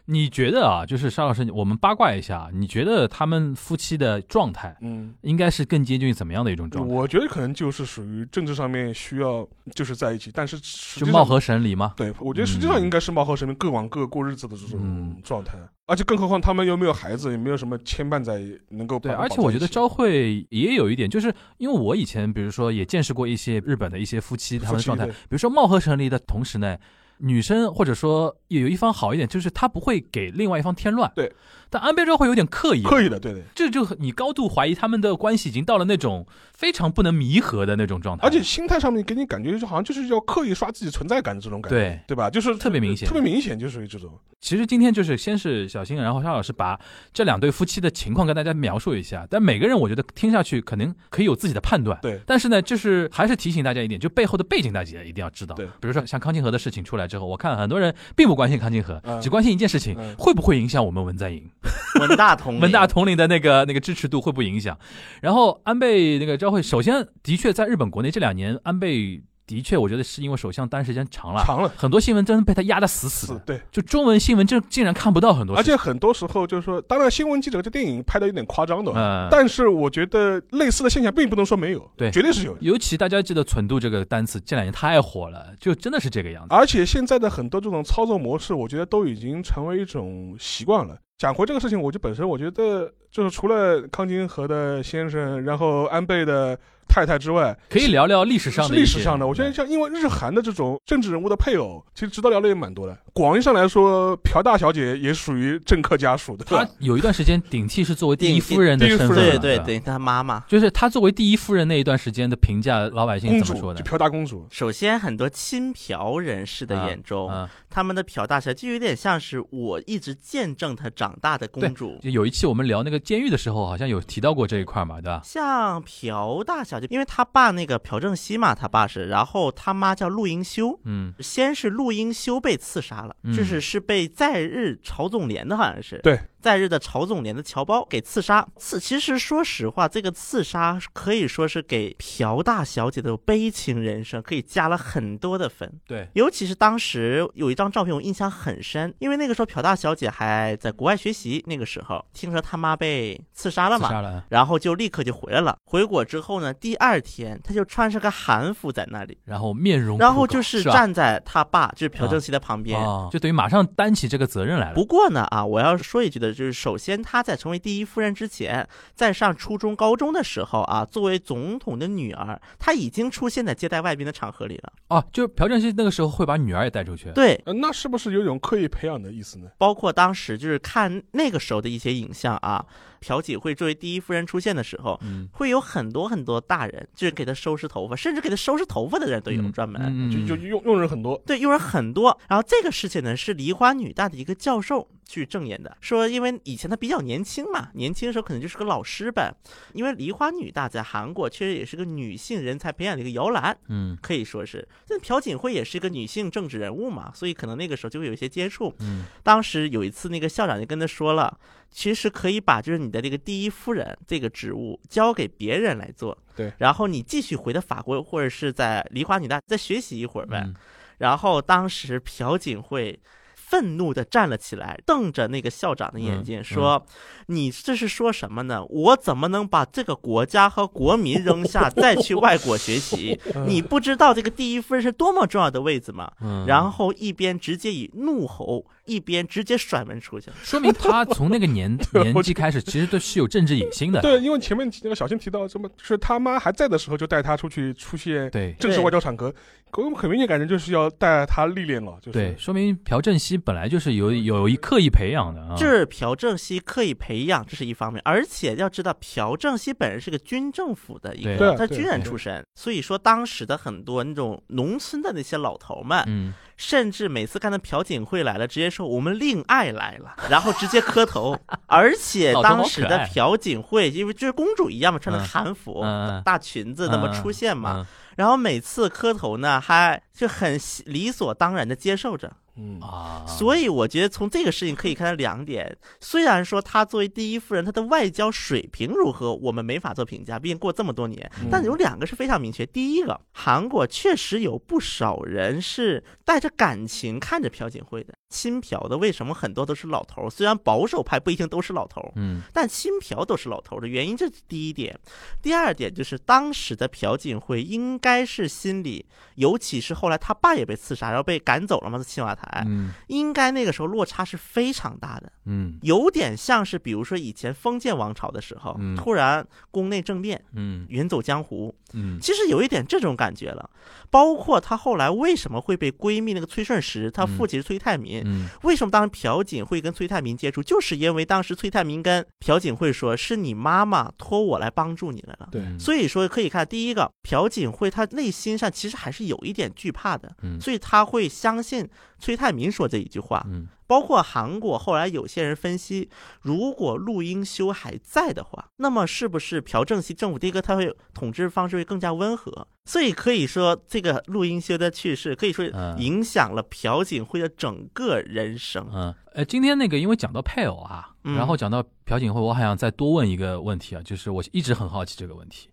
你觉得啊，就是沙老师，我们八卦一下，你觉得他们夫妻的状态嗯，应该是更接近于怎么样的一种状态？我觉得可能就是属于政治上面需要就是在一起，但是就貌合神离吗？对，我觉得实际上嗯应该是貌合神离，各往各过日子的这种嗯状态。而且更何况他们又没有孩子，也没有什么牵绊在，能够对，而且我觉得昭惠也有一点，就是因为我以前比如说也见识过一些日本的一些夫妻他们的状态，比如说貌合神离的同时呢，女生或者说有一方好一点，就是她不会给另外一方添乱。对，但安倍昭会有点刻意，刻意的，对对。这就你高度怀疑他们的关系已经到了那种非常不能弥合的那种状态，而且心态上面给你感觉就好像就是要刻意刷自己存在感的这种感觉，对。对吧？就是特别明显特别明显，就属于这种。其实今天就是先是小新，然后沙老师把这两对夫妻的情况跟大家描述一下，但每个人我觉得听下去可能可以有自己的判断。对但是呢，就是还是提醒大家一点，就背后的背景大家一定要知道。对比如说像康金河的事情出来之后，我看很多人并不关心康金河，嗯只关心一件事情，嗯会不会影响我们文在寅、文大统领文大统领的那个那个支持度会不会影响？然后安倍那个昭惠，首先的确在日本国内这两年，安倍的确我觉得是因为首相当时间长了，长了，很多新闻真的被他压得死死的。对。就中文新闻这竟然看不到很多，而且很多时候就是说，当然新闻记者这电影拍的有点夸张的，嗯，但是我觉得类似的现象并不能说没有，对绝对是有的。尤其大家记得“存度”这个单词，这两年太火了，就真的是这个样子。而且现在的很多这种操作模式，我觉得都已经成为一种习惯了。讲回这个事情，我就本身我觉得，就是除了康金和的先生，然后安倍的太太之外，可以聊聊历史上的历史上的。我觉得像因为日韩的这种政治人物的配偶，其实值得聊的也蛮多的。广义上来说，朴大小姐也属于政客家属的，她有一段时间顶替是作为第一夫人的身份对对对，她妈妈。就是她作为第一夫人那一段时间的评价，老百姓怎么说的就？朴大公主。首先，很多亲朴人士的眼中，嗯，他们的朴大小就有点像是我一直见证她长大的公主。就有一期我们聊那个监狱的时候，好像有提到过这一块嘛，对吧？像朴大小姐，因为她爸那个朴正熙嘛，她爸是，然后他妈叫陆英修，嗯先是陆英修被刺杀了，嗯。就是是被在日朝总连的，好像是。对，在日的朝总连的侨胞给刺杀。刺，其实说实话，这个刺杀可以说是给朴大小姐的悲情人生可以加了很多的分。对，尤其是当时有一张照片，我印象很深，因为那个时候朴大小姐还在国外学习，那个时候听说他妈被刺杀了嘛，自杀了，然后就立刻就回来了。回国之后呢，第二天她就穿上个韩服在那里，然后面容然后就是站在他爸就是朴正熙的旁边。啊，就等于马上担起这个责任来了。不过呢，啊，我要说一句的，就是首先她在成为第一夫人之前，在上初中、高中的时候啊，作为总统的女儿，她已经出现在接待外宾的场合里了。啊，就是朴正熙那个时候会把女儿也带出去。对，呃，那是不是有一种刻意培养的意思呢？包括当时就是看那个时候的一些影像啊，朴槿惠作为第一夫人出现的时候，嗯，会有很多很多大人，就是给她收拾头发，甚至给她收拾头发的人都有嗯专门。嗯就就用用人很多，对，用人很多。然后这个事情呢，是梨花女大的一个教授去证言的，说因为以前她比较年轻嘛，年轻的时候可能就是个老师呗。因为梨花女大在韩国确实也是个女性人才培养的一个摇篮，嗯可以说是。但朴槿惠也是一个女性政治人物嘛，所以可能那个时候就会有一些接触。嗯当时有一次，那个校长就跟他说了，其实可以把就是你的这个第一夫人这个职务交给别人来做，对然后你继续回到法国或者是在梨花女大再学习一会儿呗。嗯然后当时朴槿惠愤怒地站了起来，瞪着那个校长的眼睛嗯说：“你这是说什么呢？我怎么能把这个国家和国民扔下，再去外国学习？你不知道这个第一夫人是多么重要的位置吗？”嗯，然后一边直接以怒吼，一边直接甩门出去。说明他从那个年 年纪开始，其实都是有政治野心的。对，因为前面那个小新提到什么，是他妈还在的时候就带他出去出现对正式外交场合，给我们很明显感觉就是要带他历练了，就是对，说明朴正熙本来就是有有一刻意培养的啊。这是朴正熙刻意培养，这是一方面。而且要知道，朴正熙本人是个军政府的一个，对他军人出身，所以说当时的很多那种农村的那些老头们，嗯甚至每次看到朴槿惠来了，直接说我们令爱来了，然后直接磕头。而且当时的朴槿惠，因为就是公主一样嘛，穿的嗯。韩服、大裙子那么嗯出现嘛，嗯然后每次磕头呢，还就很理所当然的接受着。嗯啊，所以我觉得从这个事情可以看到两点，虽然说她作为第一夫人，她的外交水平如何，我们没法做评价，毕竟过这么多年。嗯但有两个是非常明确，第一个，韩国确实有不少人是带着感情看着朴槿惠的，亲朴的为什么很多都是老头儿？虽然保守派不一定都是老头儿，嗯。但亲朴都是老头儿的原因，这是第一点。第二点就是当时的朴槿惠应该是心里，尤其是后来他爸也被刺杀，然后被赶走了嘛，在青瓦台，嗯。应该那个时候落差是非常大的，嗯。有点像是比如说以前封建王朝的时候，嗯。突然宫内政变，嗯。远走江湖，嗯。其实有一点这种感觉了。包括她后来为什么会被闺蜜那个崔顺实，她父亲是崔泰民，嗯为什么当时朴槿惠跟崔泰民接触，就是因为当时崔泰民跟朴槿惠说，是你妈妈托我来帮助你来了。对。嗯。所以说可以看，第一个朴槿惠她内心上其实还是有一点惧怕的，嗯。所以她会相信崔泰民说这一句话。嗯包括韩国后来有些人分析，如果陆英修还在的话，那么是不是朴正熙政府第一个他会统治方式会更加温和？所以可以说，这个陆英修的去世可以说嗯影响了朴槿惠的整个人生。嗯，呃，今天那个因为讲到配偶啊，嗯然后讲到朴槿惠，我还想再多问一个问题啊，就是我一直很好奇这个问题，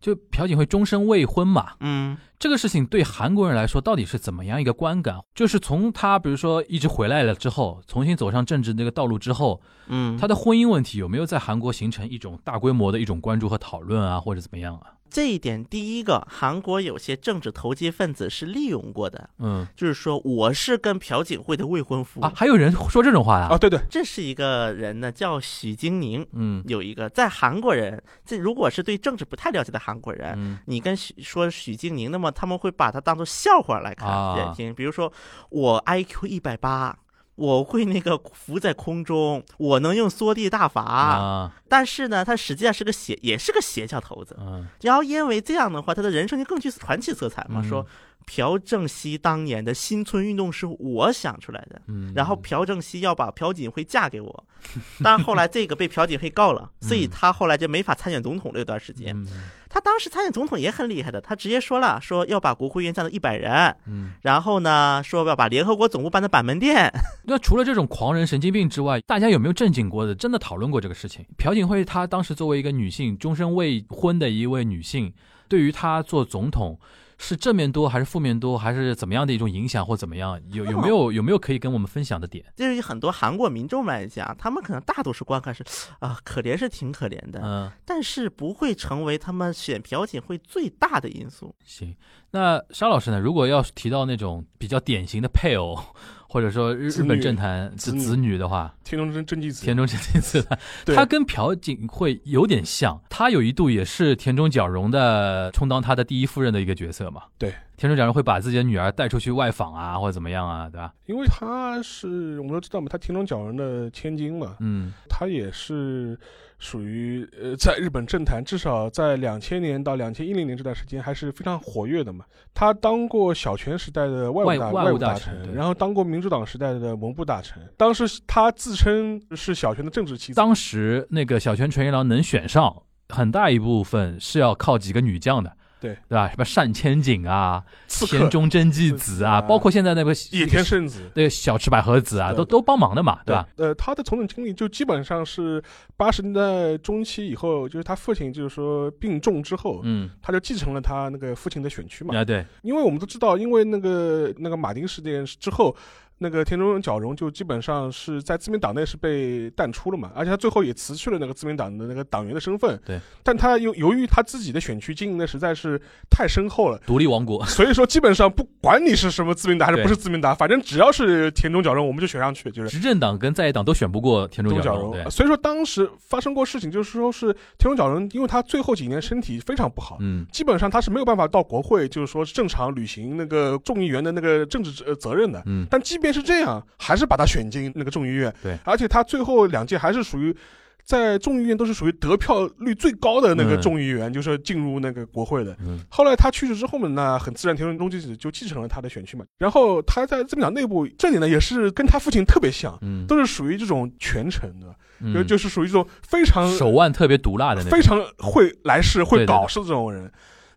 就朴槿惠终身未婚嘛，嗯这个事情对韩国人来说到底是怎么样一个观感？就是从他比如说一直回来了之后，重新走上政治那个道路之后，嗯，他的婚姻问题有没有在韩国形成一种大规模的一种关注和讨论啊，或者怎么样啊？这一点，第一个，韩国有些政治投机分子是利用过的，嗯。就是说我是跟朴槿惠的未婚夫。啊，还有人说这种话呀、啊，对对，这是一个人呢，叫许金宁，嗯。有一个在韩国人，这如果是对政治不太了解的韩国人，嗯。你跟许说许晶宁，那么他们会把它当做笑话来看听。比如说，我 IQ 一百八，我会那个浮在空中，我能用缩地大法，啊但是呢，他实际上是个邪，也是个邪教头子。嗯然后因为这样的话，他的人生就更具传奇色彩嘛。嗯说朴正熙当年的新村运动是我想出来的。嗯，然后朴正熙要把朴槿惠嫁给我，但后来这个被朴槿惠告了，所以他后来就没法参选总统这段时间。嗯他当时参选总统也很厉害的，他直接说了，说要把国会议员降到一百人，嗯，然后呢，说要把联合国总部搬到板门店。那除了这种狂人神经病之外，大家有没有正经过的，真的讨论过这个事情？朴槿惠她当时作为一个女性，终身未婚的一位女性，对于她做总统是正面多还是负面多，还是怎么样的一种影响或怎么样？有有没有有没有可以跟我们分享的点？对于很多韩国民众来讲，他们可能大多数观看是啊，可怜是挺可怜的，嗯，但是不会成为他们选朴槿惠最大的因素。行。那沙老师呢？如果要是提到那种比较典型的配偶，或者说日日本政坛子子女的话，田中真真纪子，田中真纪子，他跟朴槿惠有点像，他有一度也是田中角荣的充当他的第一夫人的一个角色嘛。对，田中角荣会把自己的女儿带出去外访啊，或者怎么样啊，对吧？因为他是我们都知道嘛，他田中角荣的千金嘛，嗯。他也是属于呃，在日本政坛至少在两千年到两千一零年这段时间还是非常活跃的嘛。他当过小泉时代的外务大务外外务大大臣然后当过民主党时代的文部大臣。当时他自称是小泉的政治妻子，当时那个小泉纯一郎能选上，很大一部分是要靠几个女将的。对对吧？什么单千景啊、田中真纪子啊，啊包括现在那个野田圣子。那个小池百合子啊，都都帮忙的嘛，对吧？呃，他的从政经历就基本上是八十年代中期以后，就是他父亲就是说病重之后，嗯，他就继承了他那个父亲的选区嘛。啊对，因为我们都知道，因为那个那个马丁事件之后，那个田中角荣就基本上是在自民党内是被淡出了嘛，而且他最后也辞去了那个自民党的那个党员的身份。对，但他由由于他自己的选区经营的实在是太深厚了。独立王国。所以说，基本上不管你是什么自民党还是不是自民党，反正只要是田中角荣，我们就选上去，就是执政党跟在野党都选不过田中角荣，所以说当时发生过事情，就是说是田中角荣，因为他最后几年身体非常不好，嗯基本上他是没有办法到国会，就是说正常履行那个众议员的那个政治呃责任的。嗯但即便是这样，还是把他选进那个众议院。对，而且他最后两届还是属于在众议院都是属于得票率最高的那个嗯众议员，就是进入那个国会的。嗯后来他去世之后嘛，那很自然，田中纪子就继承了他的选区嘛。然后他在自民党内部这里呢，也是跟他父亲特别像，嗯，都是属于这种权臣的，嗯就就是属于这种非常手腕特别毒辣的。非常会来事、会对对搞事的这种人。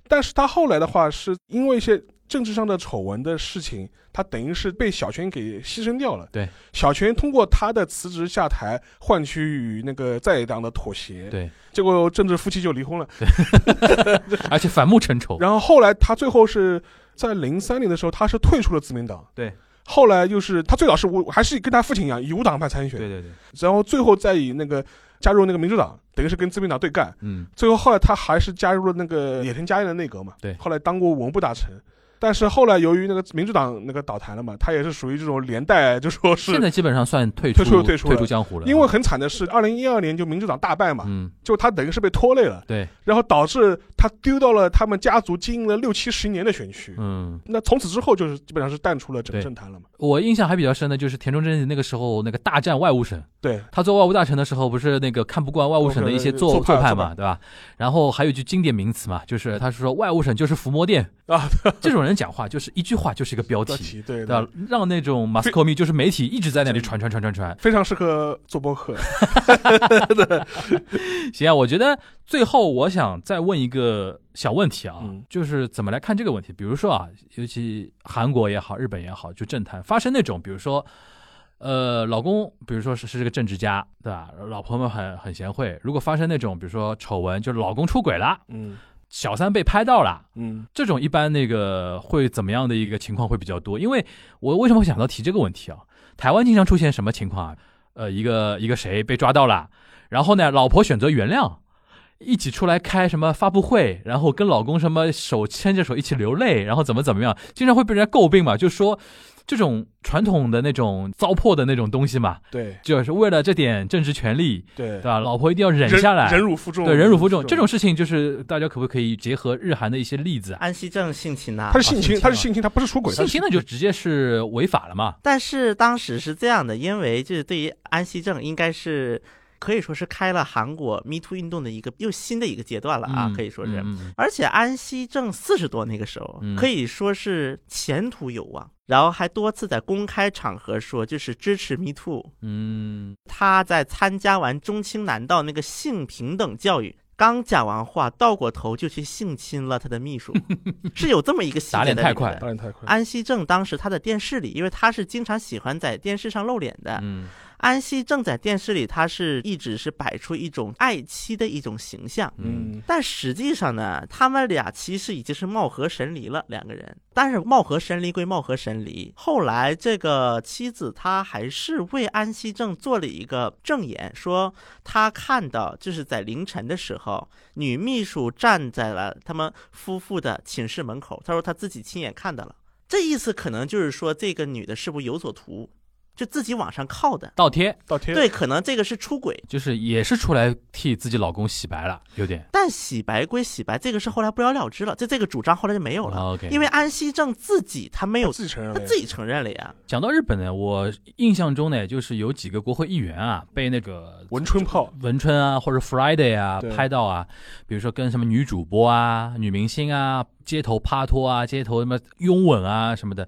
但是他后来的话，是因为一些政治上的丑闻的事情，他等于是被小泉给牺牲掉了。对，小泉通过他的辞职下台，换取与那个在野党的妥协，对，结果政治夫妻就离婚了。而且反目成仇。然后后来他最后是在零三年的时候，他是退出了自民党。对。后来又是他最早是无，还是跟他父亲一样以无党派参选，对对对，然后最后再以那个加入那个民主党，等于是跟自民党对干。嗯，最后后来他还是加入了那个野田佳彦的内阁嘛，对后来当过文部大臣。但是后来由于那个民主党那个倒台了嘛，他也是属于这种连带，就说是现在基本上算退出退出出退出江湖了。因为很惨的是，二零一二年就民主党大败嘛，嗯，就他等于是被拖累了，对，然后导致他丢到了他们家族经营了六七十年的选区。嗯，那从此之后就是基本上是淡出了整个政坛了嘛。我印象还比较深的就是田中真那个时候那个大战外务省，对，他做外务大臣的时候，不是那个看不惯外务省的一些做派嘛，对吧？然后还有一句经典名词嘛，就是他是说外务省就是伏魔殿。啊，这种人讲话就是一句话就是一个标题，对？让那种马斯克密就是媒体一直在那里传传传传传。非常适合做播客。行啊，我觉得最后我想再问一个小问题啊，嗯就是怎么来看这个问题？比如说啊，尤其韩国也好，日本也好，就政坛发生那种，比如说。呃，老公，比如说是是个政治家，对吧？老婆们很很贤惠。如果发生那种，比如说丑闻，就是老公出轨了，嗯小三被拍到了，嗯这种一般那个会怎么样的一个情况会比较多？因为我为什么会想到提这个问题啊？台湾经常出现什么情况啊？呃，一个一个谁被抓到了，然后呢，老婆选择原谅，一起出来开什么发布会，然后跟老公什么手牵着手一起流泪，然后怎么怎么样，经常会被人家诟病嘛，就说这种传统的那种糟粕的那种东西嘛，对。就是为了这点政治权利，对。对，吧？老婆一定要忍下来，忍辱负重，对，忍辱负重。这种事情，就是大家可不可以结合日韩的一些例子啊？安熙正性侵呐、他是性侵，他是性侵，他不是出轨，性侵呢就直接是违法了嘛？但是当时是这样的，因为就是对于安熙正，应该是可以说是开了韩国 Me Too 运动的一个又新的一个阶段了啊，嗯可以说是。而且安熙正四十多那个时候，嗯。可以说是前途有望，然后还多次在公开场合说就是支持 Me Too。嗯他在参加完中青南道那个性平等教育。刚讲完话，倒过头就去性侵了他的秘书，是有这么一个细节打脸太快在里面的当然太快。安熙正当时他的电视里，因为他是经常喜欢在电视上露脸的，嗯安熙正在电视里，他是一直是摆出一种爱妻的一种形象。嗯嗯，但实际上呢，他们俩其实已经是貌合神离了，两个人。但是貌合神离归貌合神离，后来这个妻子她还是为安熙正做了一个证言，说她看到就是在凌晨的时候，女秘书站在了他们夫妇的寝室门口，她说她自己亲眼看到了。这意思可能就是说，这个女的是不是有所图，就自己往上靠的。倒贴倒贴对，可能这个是出轨，就是也是出来替自己老公洗白了，有点。但洗白归洗白，这个是后来不了了之了，这这个主张后来就没有了，啊 OK，因为安熙正自己他没有，自己承认，他自己承认了呀。讲到日本呢，我印象中呢，就是有几个国会议员啊，被那个文春炮，文春啊或者 Friday 啊拍到啊，比如说跟什么女主播啊、女明星啊街头趴托啊、街头什么拥吻啊什么的。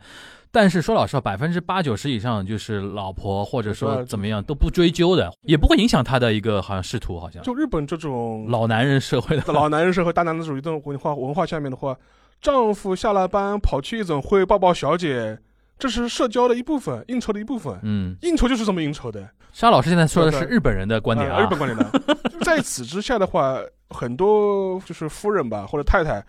但是说老实话，百分之八九十以上就是老婆或者说怎么样都不追究的，也不会影响他的一个好像仕途，好像就日本这种老男人社会的。老男人社会、大男子主义这种文化文化下面的话，丈夫下了班跑去夜总会抱抱小姐，这是社交的一部分，应酬的一部分。嗯，应酬就是这么应酬的，沙老师现在说的是日本人的观点啊，呃日本观点的。在此之下的话，很多就是夫人吧或者太太，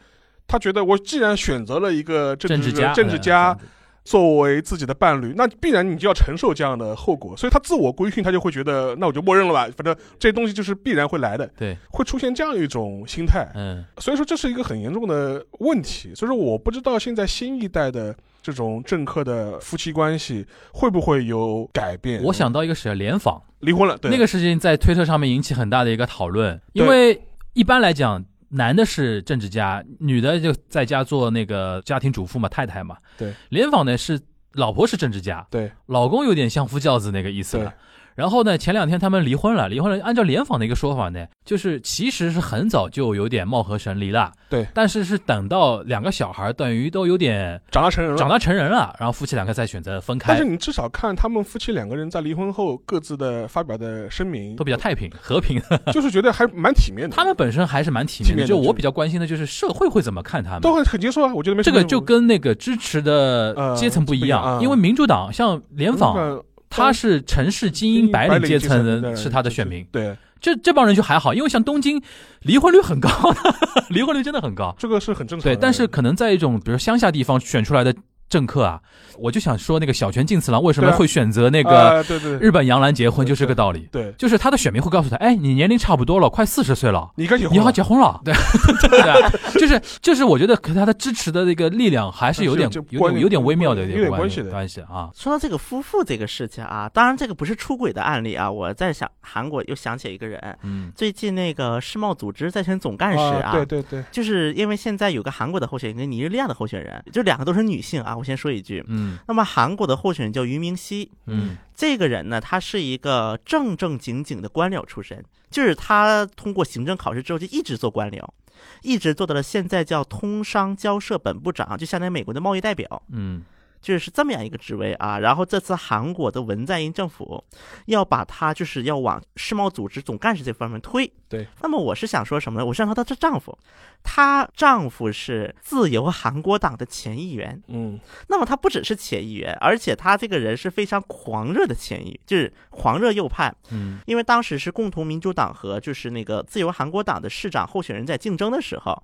她觉得我既然选择了一个政治政治家，政治家嗯作为自己的伴侣，那必然你就要承受这样的后果，所以他自我规训，他就会觉得那我就默认了吧，反正这些东西就是必然会来的，对，会出现这样一种心态。嗯所以说这是一个很严重的问题。所以说我不知道现在新一代的这种政客的夫妻关系会不会有改变。我想到一个是联访，离婚了，对那个事情在推特上面引起很大的一个讨论，因为一般来讲，男的是政治家，女的就在家做那个家庭主妇嘛，太太嘛。对，联访呢是老婆是政治家，对老公有点相夫教子那个意思了。然后呢，前两天他们离婚了，离婚了。按照联访的一个说法呢，就是其实是很早就有点貌合神离了，对。但是是等到两个小孩等于都有点长大成人了，长大成人了，然后夫妻两个再选择分开。但是你至少看他们夫妻两个人在离婚后各自的发表的声明，都比较太平和平，就是觉得还蛮体面的。他们本身还是蛮体面的。就我比较关心的就是社会会怎么看他们，都会很接受啊。我觉得没这个就跟那个支持的阶层不一样，因为民主党像联访。他是城市精英白领阶层人，是他的选民。对，这这帮人就还好，因为像东京，离婚率很高，离婚率真的很高，这个是很正常。对，但是可能在一种比如乡下地方选出来的。政客啊，我就想说那个小泉进次郎为什么会选择那个日本杨澜结婚，就是个道理。对，就是他的选民会告诉他，哎，你年龄差不多了，快四十岁了，你该结婚，你要结婚了。对，对，就是就是，我觉得和他的支持的那个力量还是有点有点有点微妙的有点关系的。关系啊。说到这个夫妇这个事情啊，当然这个不是出轨的案例啊，我在想韩国又想起一个人，嗯，最近那个世贸组织在选总干事啊，对对对，就是因为现在有个韩国的候选人跟尼日利亚的候选人，就两个都是女性啊，我先说一句，嗯。那么韩国的候选人叫俞明熙，嗯，这个人呢，他是一个正正经经的官僚出身，就是他通过行政考试之后就一直做官僚，一直做到了现在叫通商交涉本部长，就相当于美国的贸易代表，嗯。就是这么样一个职位啊，然后这次韩国的文在寅政府要把他就是要往世贸组织总干事这方面推。对，那么我是想说什么呢？我是说她的丈夫，她丈夫是自由韩国党的前议员。嗯，那么他不只是前议员，而且他这个人是非常狂热的前议，就是狂热右派。嗯，因为当时是共同民主党和就是那个自由韩国党的市长候选人在竞争的时候。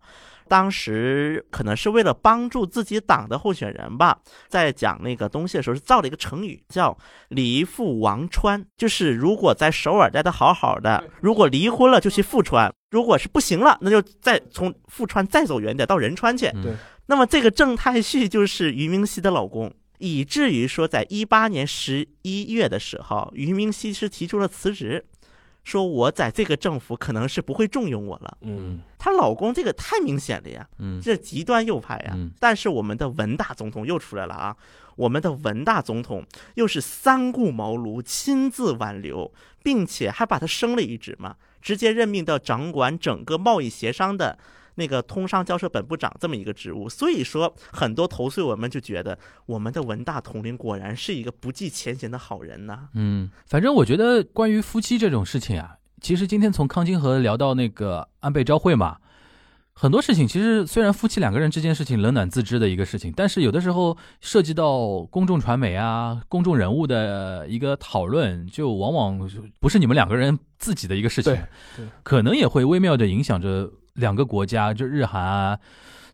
当时可能是为了帮助自己党的候选人吧，在讲那个东西的时候，是造了一个成语，叫“离父王川”，就是如果在首尔待得好好的，如果离婚了就去富川，如果是不行了，那就再从富川再走远点到仁川去。对，那么这个郑太旭就是俞明熙的老公，以至于说在一八年十一月的时候，俞明熙是提出了辞职。说我在这个政府可能是不会重用我了。嗯，她老公这个太明显了呀。嗯，这极端右派呀。嗯，但是我们的文大总统又出来了啊！我们的文大总统又是三顾茅庐，亲自挽留，并且还把他升了一职嘛，直接任命到掌管整个贸易协商的。那个通商交涉本部长这么一个职务，所以说很多投诉我们就觉得我们的文大统领果然是一个不计前嫌的好人呢。嗯，反正我觉得关于夫妻这种事情啊，其实今天从康金和聊到那个安倍昭惠嘛，很多事情其实虽然夫妻两个人之间事情冷暖自知的一个事情，但是有的时候涉及到公众传媒啊、公众人物的一个讨论，就往往不是你们两个人自己的一个事情，可能也会微妙的影响着。两个国家就日韩啊，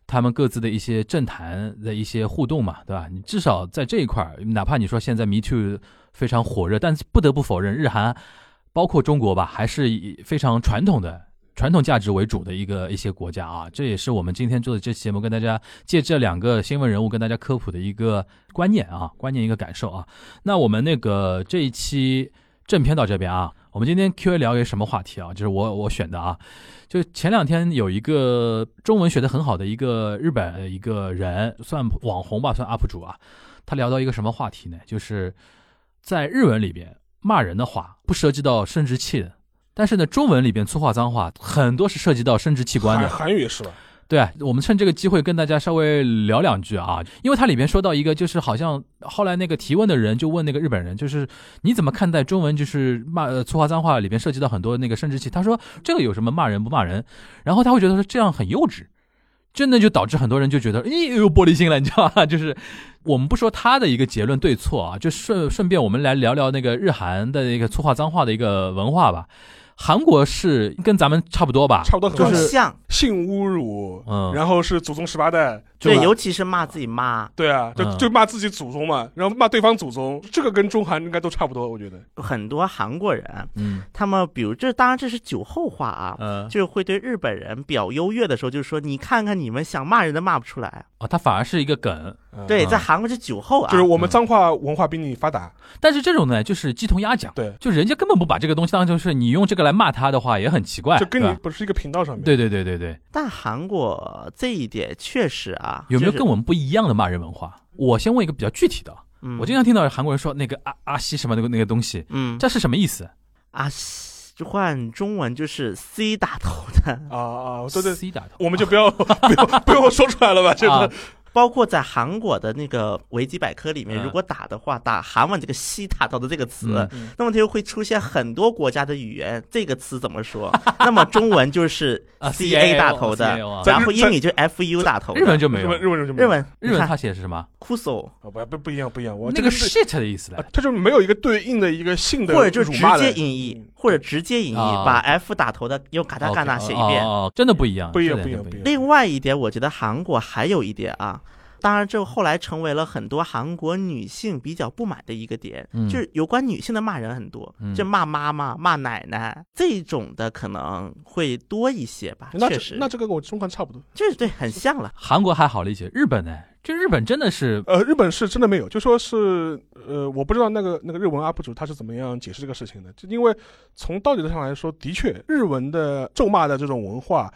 他们各自的一些政坛的一些互动嘛，对吧？你至少在这一块儿，哪怕你说现在 Me Too 非常火热，但是不得不否认，日韩包括中国吧，还是以非常传统的 传统价值为主的一个一些国家啊。这也是我们今天做的这期节目，跟大家借这两个新闻人物跟大家科普的一个观念啊，观念一个感受啊。那我们那个这一期正片到这边啊。我们今天 Q A 聊一个什么话题啊？就是我我选的啊，就前两天有一个中文学的很好的一个日本一个人，算网红吧，算 UP 主啊。他聊到一个什么话题呢？就是在日文里边骂人的话不涉及到生殖器的，但是呢，中文里边粗话脏话很多是涉及到生殖器官的。韩语是吧？对，我们趁这个机会跟大家稍微聊两句啊，因为它里边说到一个，就是好像后来那个提问的人就问那个日本人，就是你怎么看待中文就是骂粗话脏话里边涉及到很多那个生殖器？他说这个有什么骂人不骂人？然后他会觉得说这样很幼稚，真的就导致很多人就觉得咦有玻璃心了，你知道吗？就是我们不说他的一个结论对错啊，就顺顺便我们来聊聊那个日韩的一个粗话脏话的一个文化吧。韩国是跟咱们差不多吧？差不多，就是像。性侮辱，嗯，然后是祖宗十八代。对，尤其是骂自己妈，对啊，就就骂自己祖宗嘛，然后骂对方祖宗，这个跟中韩应该都差不多，我觉得。很多韩国人，嗯，他们比如这当然这是酒后话啊，嗯，就是会对日本人表优越的时候，就是说你看看你们想骂人都骂不出来。哦，他反而是一个梗，对，在韩国是酒后啊，就是我们脏话文化比你发达，但是这种呢就是鸡同鸭讲，对，就人家根本不把这个东西当成是你用这个来骂他的话也很奇怪，就跟你不是一个频道上面，对对对对对。但韩国这一点确实啊，有没有跟我们不一样的骂人文化？我先问一个比较具体的，嗯，我经常听到韩国人说那个阿阿西什么那个那个东西，嗯，这是什么意思？阿西。就，换中文就是 C 打头的，啊啊，对对，C 打头，我们就不要 不要不用说出来了吧？这啊个包括在韩国的那个维基百科里面，嗯。如果打的话，打韩文这个西塔”到”的这个词，那么它就会出现很多国家的语言，这个词怎么说？那么中文就是啊 C A 打头的啊，然后英语就是 F U 打头的，日文就没有。日文，日文就没有。日文。日文它他写的是什么？kuso 啊不不不一样不一样，我那个是 shit 的意思它就没有一个对应的一个性的或者就直接音译嗯，或者直接音译，啊。把 F 打头的用嘎达嘎纳写一遍。哦，哦真的不一样，不一样不一样不一样。另外一点，我觉得韩国还有一点啊，当然这后来成为了很多韩国女性比较不满的一个点，嗯就是有关女性的骂人很多，嗯就骂妈妈、骂奶奶这种的可能会多一些吧。那确实，那这个跟我中韩差不多。就是对，很像了。韩国还好理解，日本呢？就日本真的是呃，日本是真的没有，就说是呃，我不知道那个那个日文 UP 主他是怎么样解释这个事情的，就因为从道理上来说，的确日文的咒骂的这种文化。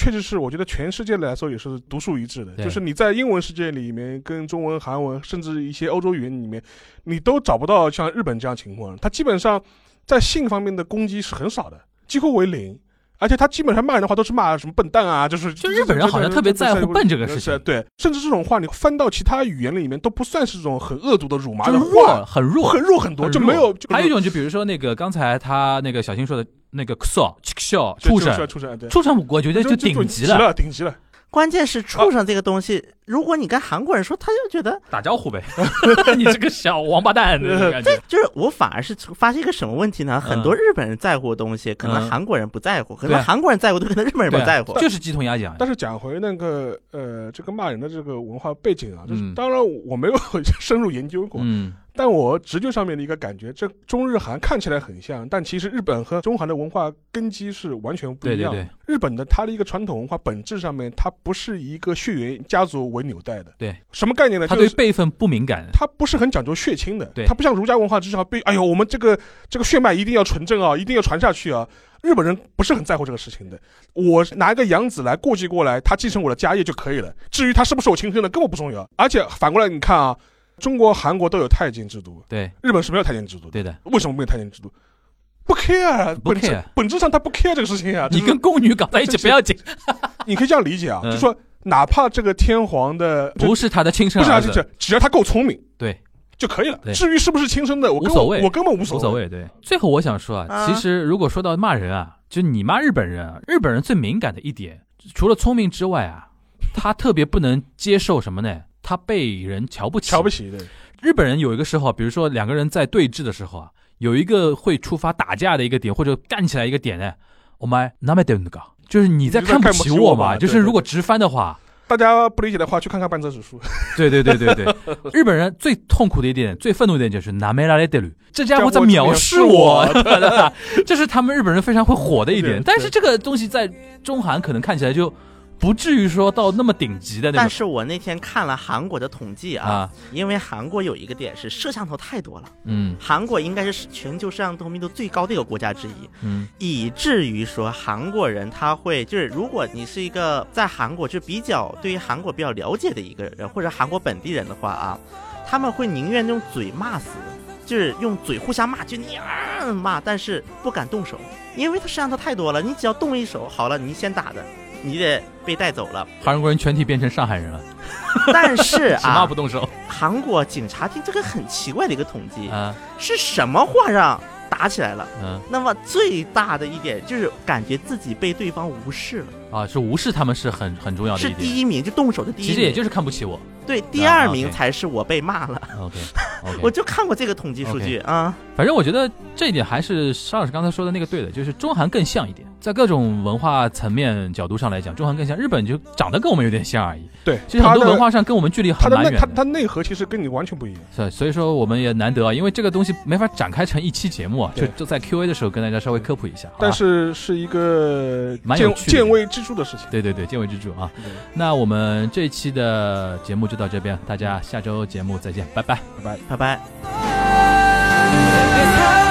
确实是，我觉得全世界来说也是独树一帜的。就是你在英文世界里面，跟中文、韩文，甚至一些欧洲语言里面，你都找不到像日本这样情况。它基本上在性方面的攻击是很少的，几乎为零。而且他基本上骂人的话都是骂什么笨蛋啊，就是就日本人好像特别在乎笨这个事情对，甚至这种话你翻到其他语言里面都不算是这种很恶毒的辱骂的就是弱，话，很弱，很弱很多，就没有。就还有一种，就比如说那个刚才他那个小新说的那个笑就畜生，畜生，对，畜生，我觉得就顶级了，了，顶级了。关键是畜生这个东西，如果你跟韩国人说，他就觉得打招呼呗，你这个小王八蛋，那种感觉。就是我反而是发现一个什么问题呢？很多日本人在乎的东西，可能嗯韩国人不在乎，可能韩国人在乎的，可能日本人不在乎。就是鸡同鸭讲。但是讲回那个呃，这个骂人的这个文化背景啊，就是嗯当然我没有 深入研究过，嗯，但我直觉上面的一个感觉，这中日韩看起来很像，但其实日本和中韩的文化根基是完全不一样的。对对对日本的它的一个传统文化本质上面，它不是一个血缘家族为纽带的。对，什么概念呢？它对辈分不敏感。它不是很讲究血亲的，对它不像儒家文化至少被，哎呦，我们这个这个血脉一定要纯正啊，一定要传下去啊。日本人不是很在乎这个事情的，我拿一个养子来过继过来，他继承我的家业就可以了。至于他是不是我亲生的，根本不重要。而且反过来你看啊，中国、韩国都有太监制度，对日本是没有太监制度的。对的，为什么没有太监制度？不 care 啊，不本质 care 本质上他不 care 这个事情啊。你跟宫女搞在一起不要紧，你可以这样理解啊，嗯就说哪怕这个天皇的不是他的亲生不是他儿子，是只要他够聪明对，就可以了。至于是不是亲生的，我无所谓我根本无无所所谓。对，最后我想说啊，啊其实如果说到骂人啊，就你骂日本人啊，日本人最敏感的一点，除了聪明之外啊，他特别不能接受什么呢？他被人瞧不起。瞧不起的，日本人有一个时候，比如说两个人在对峙的时候啊，有一个会触发打架的一个点，或者干起来一个点呢，我们那么点那个，就是你在你在看不看不起我起我嘛，嘛对对就是如果直翻的话，大家不理解的话，去看看半泽指数。对对对对对，日本人最痛苦的一点、最愤怒的一点就是ナメられてる，这家伙在藐视我，对对对这是他们日本人非常会火的一点对。但是这个东西在中韩可能看起来就 不至于说到那么顶级的那种。但是我那天看了韩国的统计啊，啊，因为韩国有一个点是摄像头太多了，嗯。韩国应该是全球摄像头密度最高的一个国家之一，嗯。以至于说韩国人他会就是，如果你是一个在韩国就比较对于韩国比较了解的一个人，或者韩国本地人的话啊，他们会宁愿用嘴骂死，就是用嘴互相骂，就你啊骂，但是不敢动手，因为他摄像头太多了，你只要动一手，好了，你先打的，你得被带走了。韩国人全体变成上海人了，但是啊 不，动手韩国警察厅这个很奇怪的一个统计，啊是什么话让打起来了？嗯那么最大的一点就是感觉自己被对方无视了，啊，是无视他们是很很重要的是一点。第一名，就动手的第一名。其实也就是看不起我。对，第二名才是我被骂了。OK OK，我就看过这个统计数据啊，反正我觉得这一点还是沙老师刚才说的那个对的，就是中韩更像一点，在各种文化层面角度上来讲，中韩更像。日本就长得跟我们有点像而已，对，其实很多文化上跟我们距离很蛮远的。它它内核其实跟你完全不一样。所以所以说我们也难得啊，因为这个东西没法展开成一期节目啊，就对就在 Q&A 的时候跟大家稍微科普一下。但是是一个见蛮有趣的见微知著的事情。对对对，见微知著啊。那我们这一期的节目就到这边，大家下周节目再见，拜拜。拜拜。拜拜。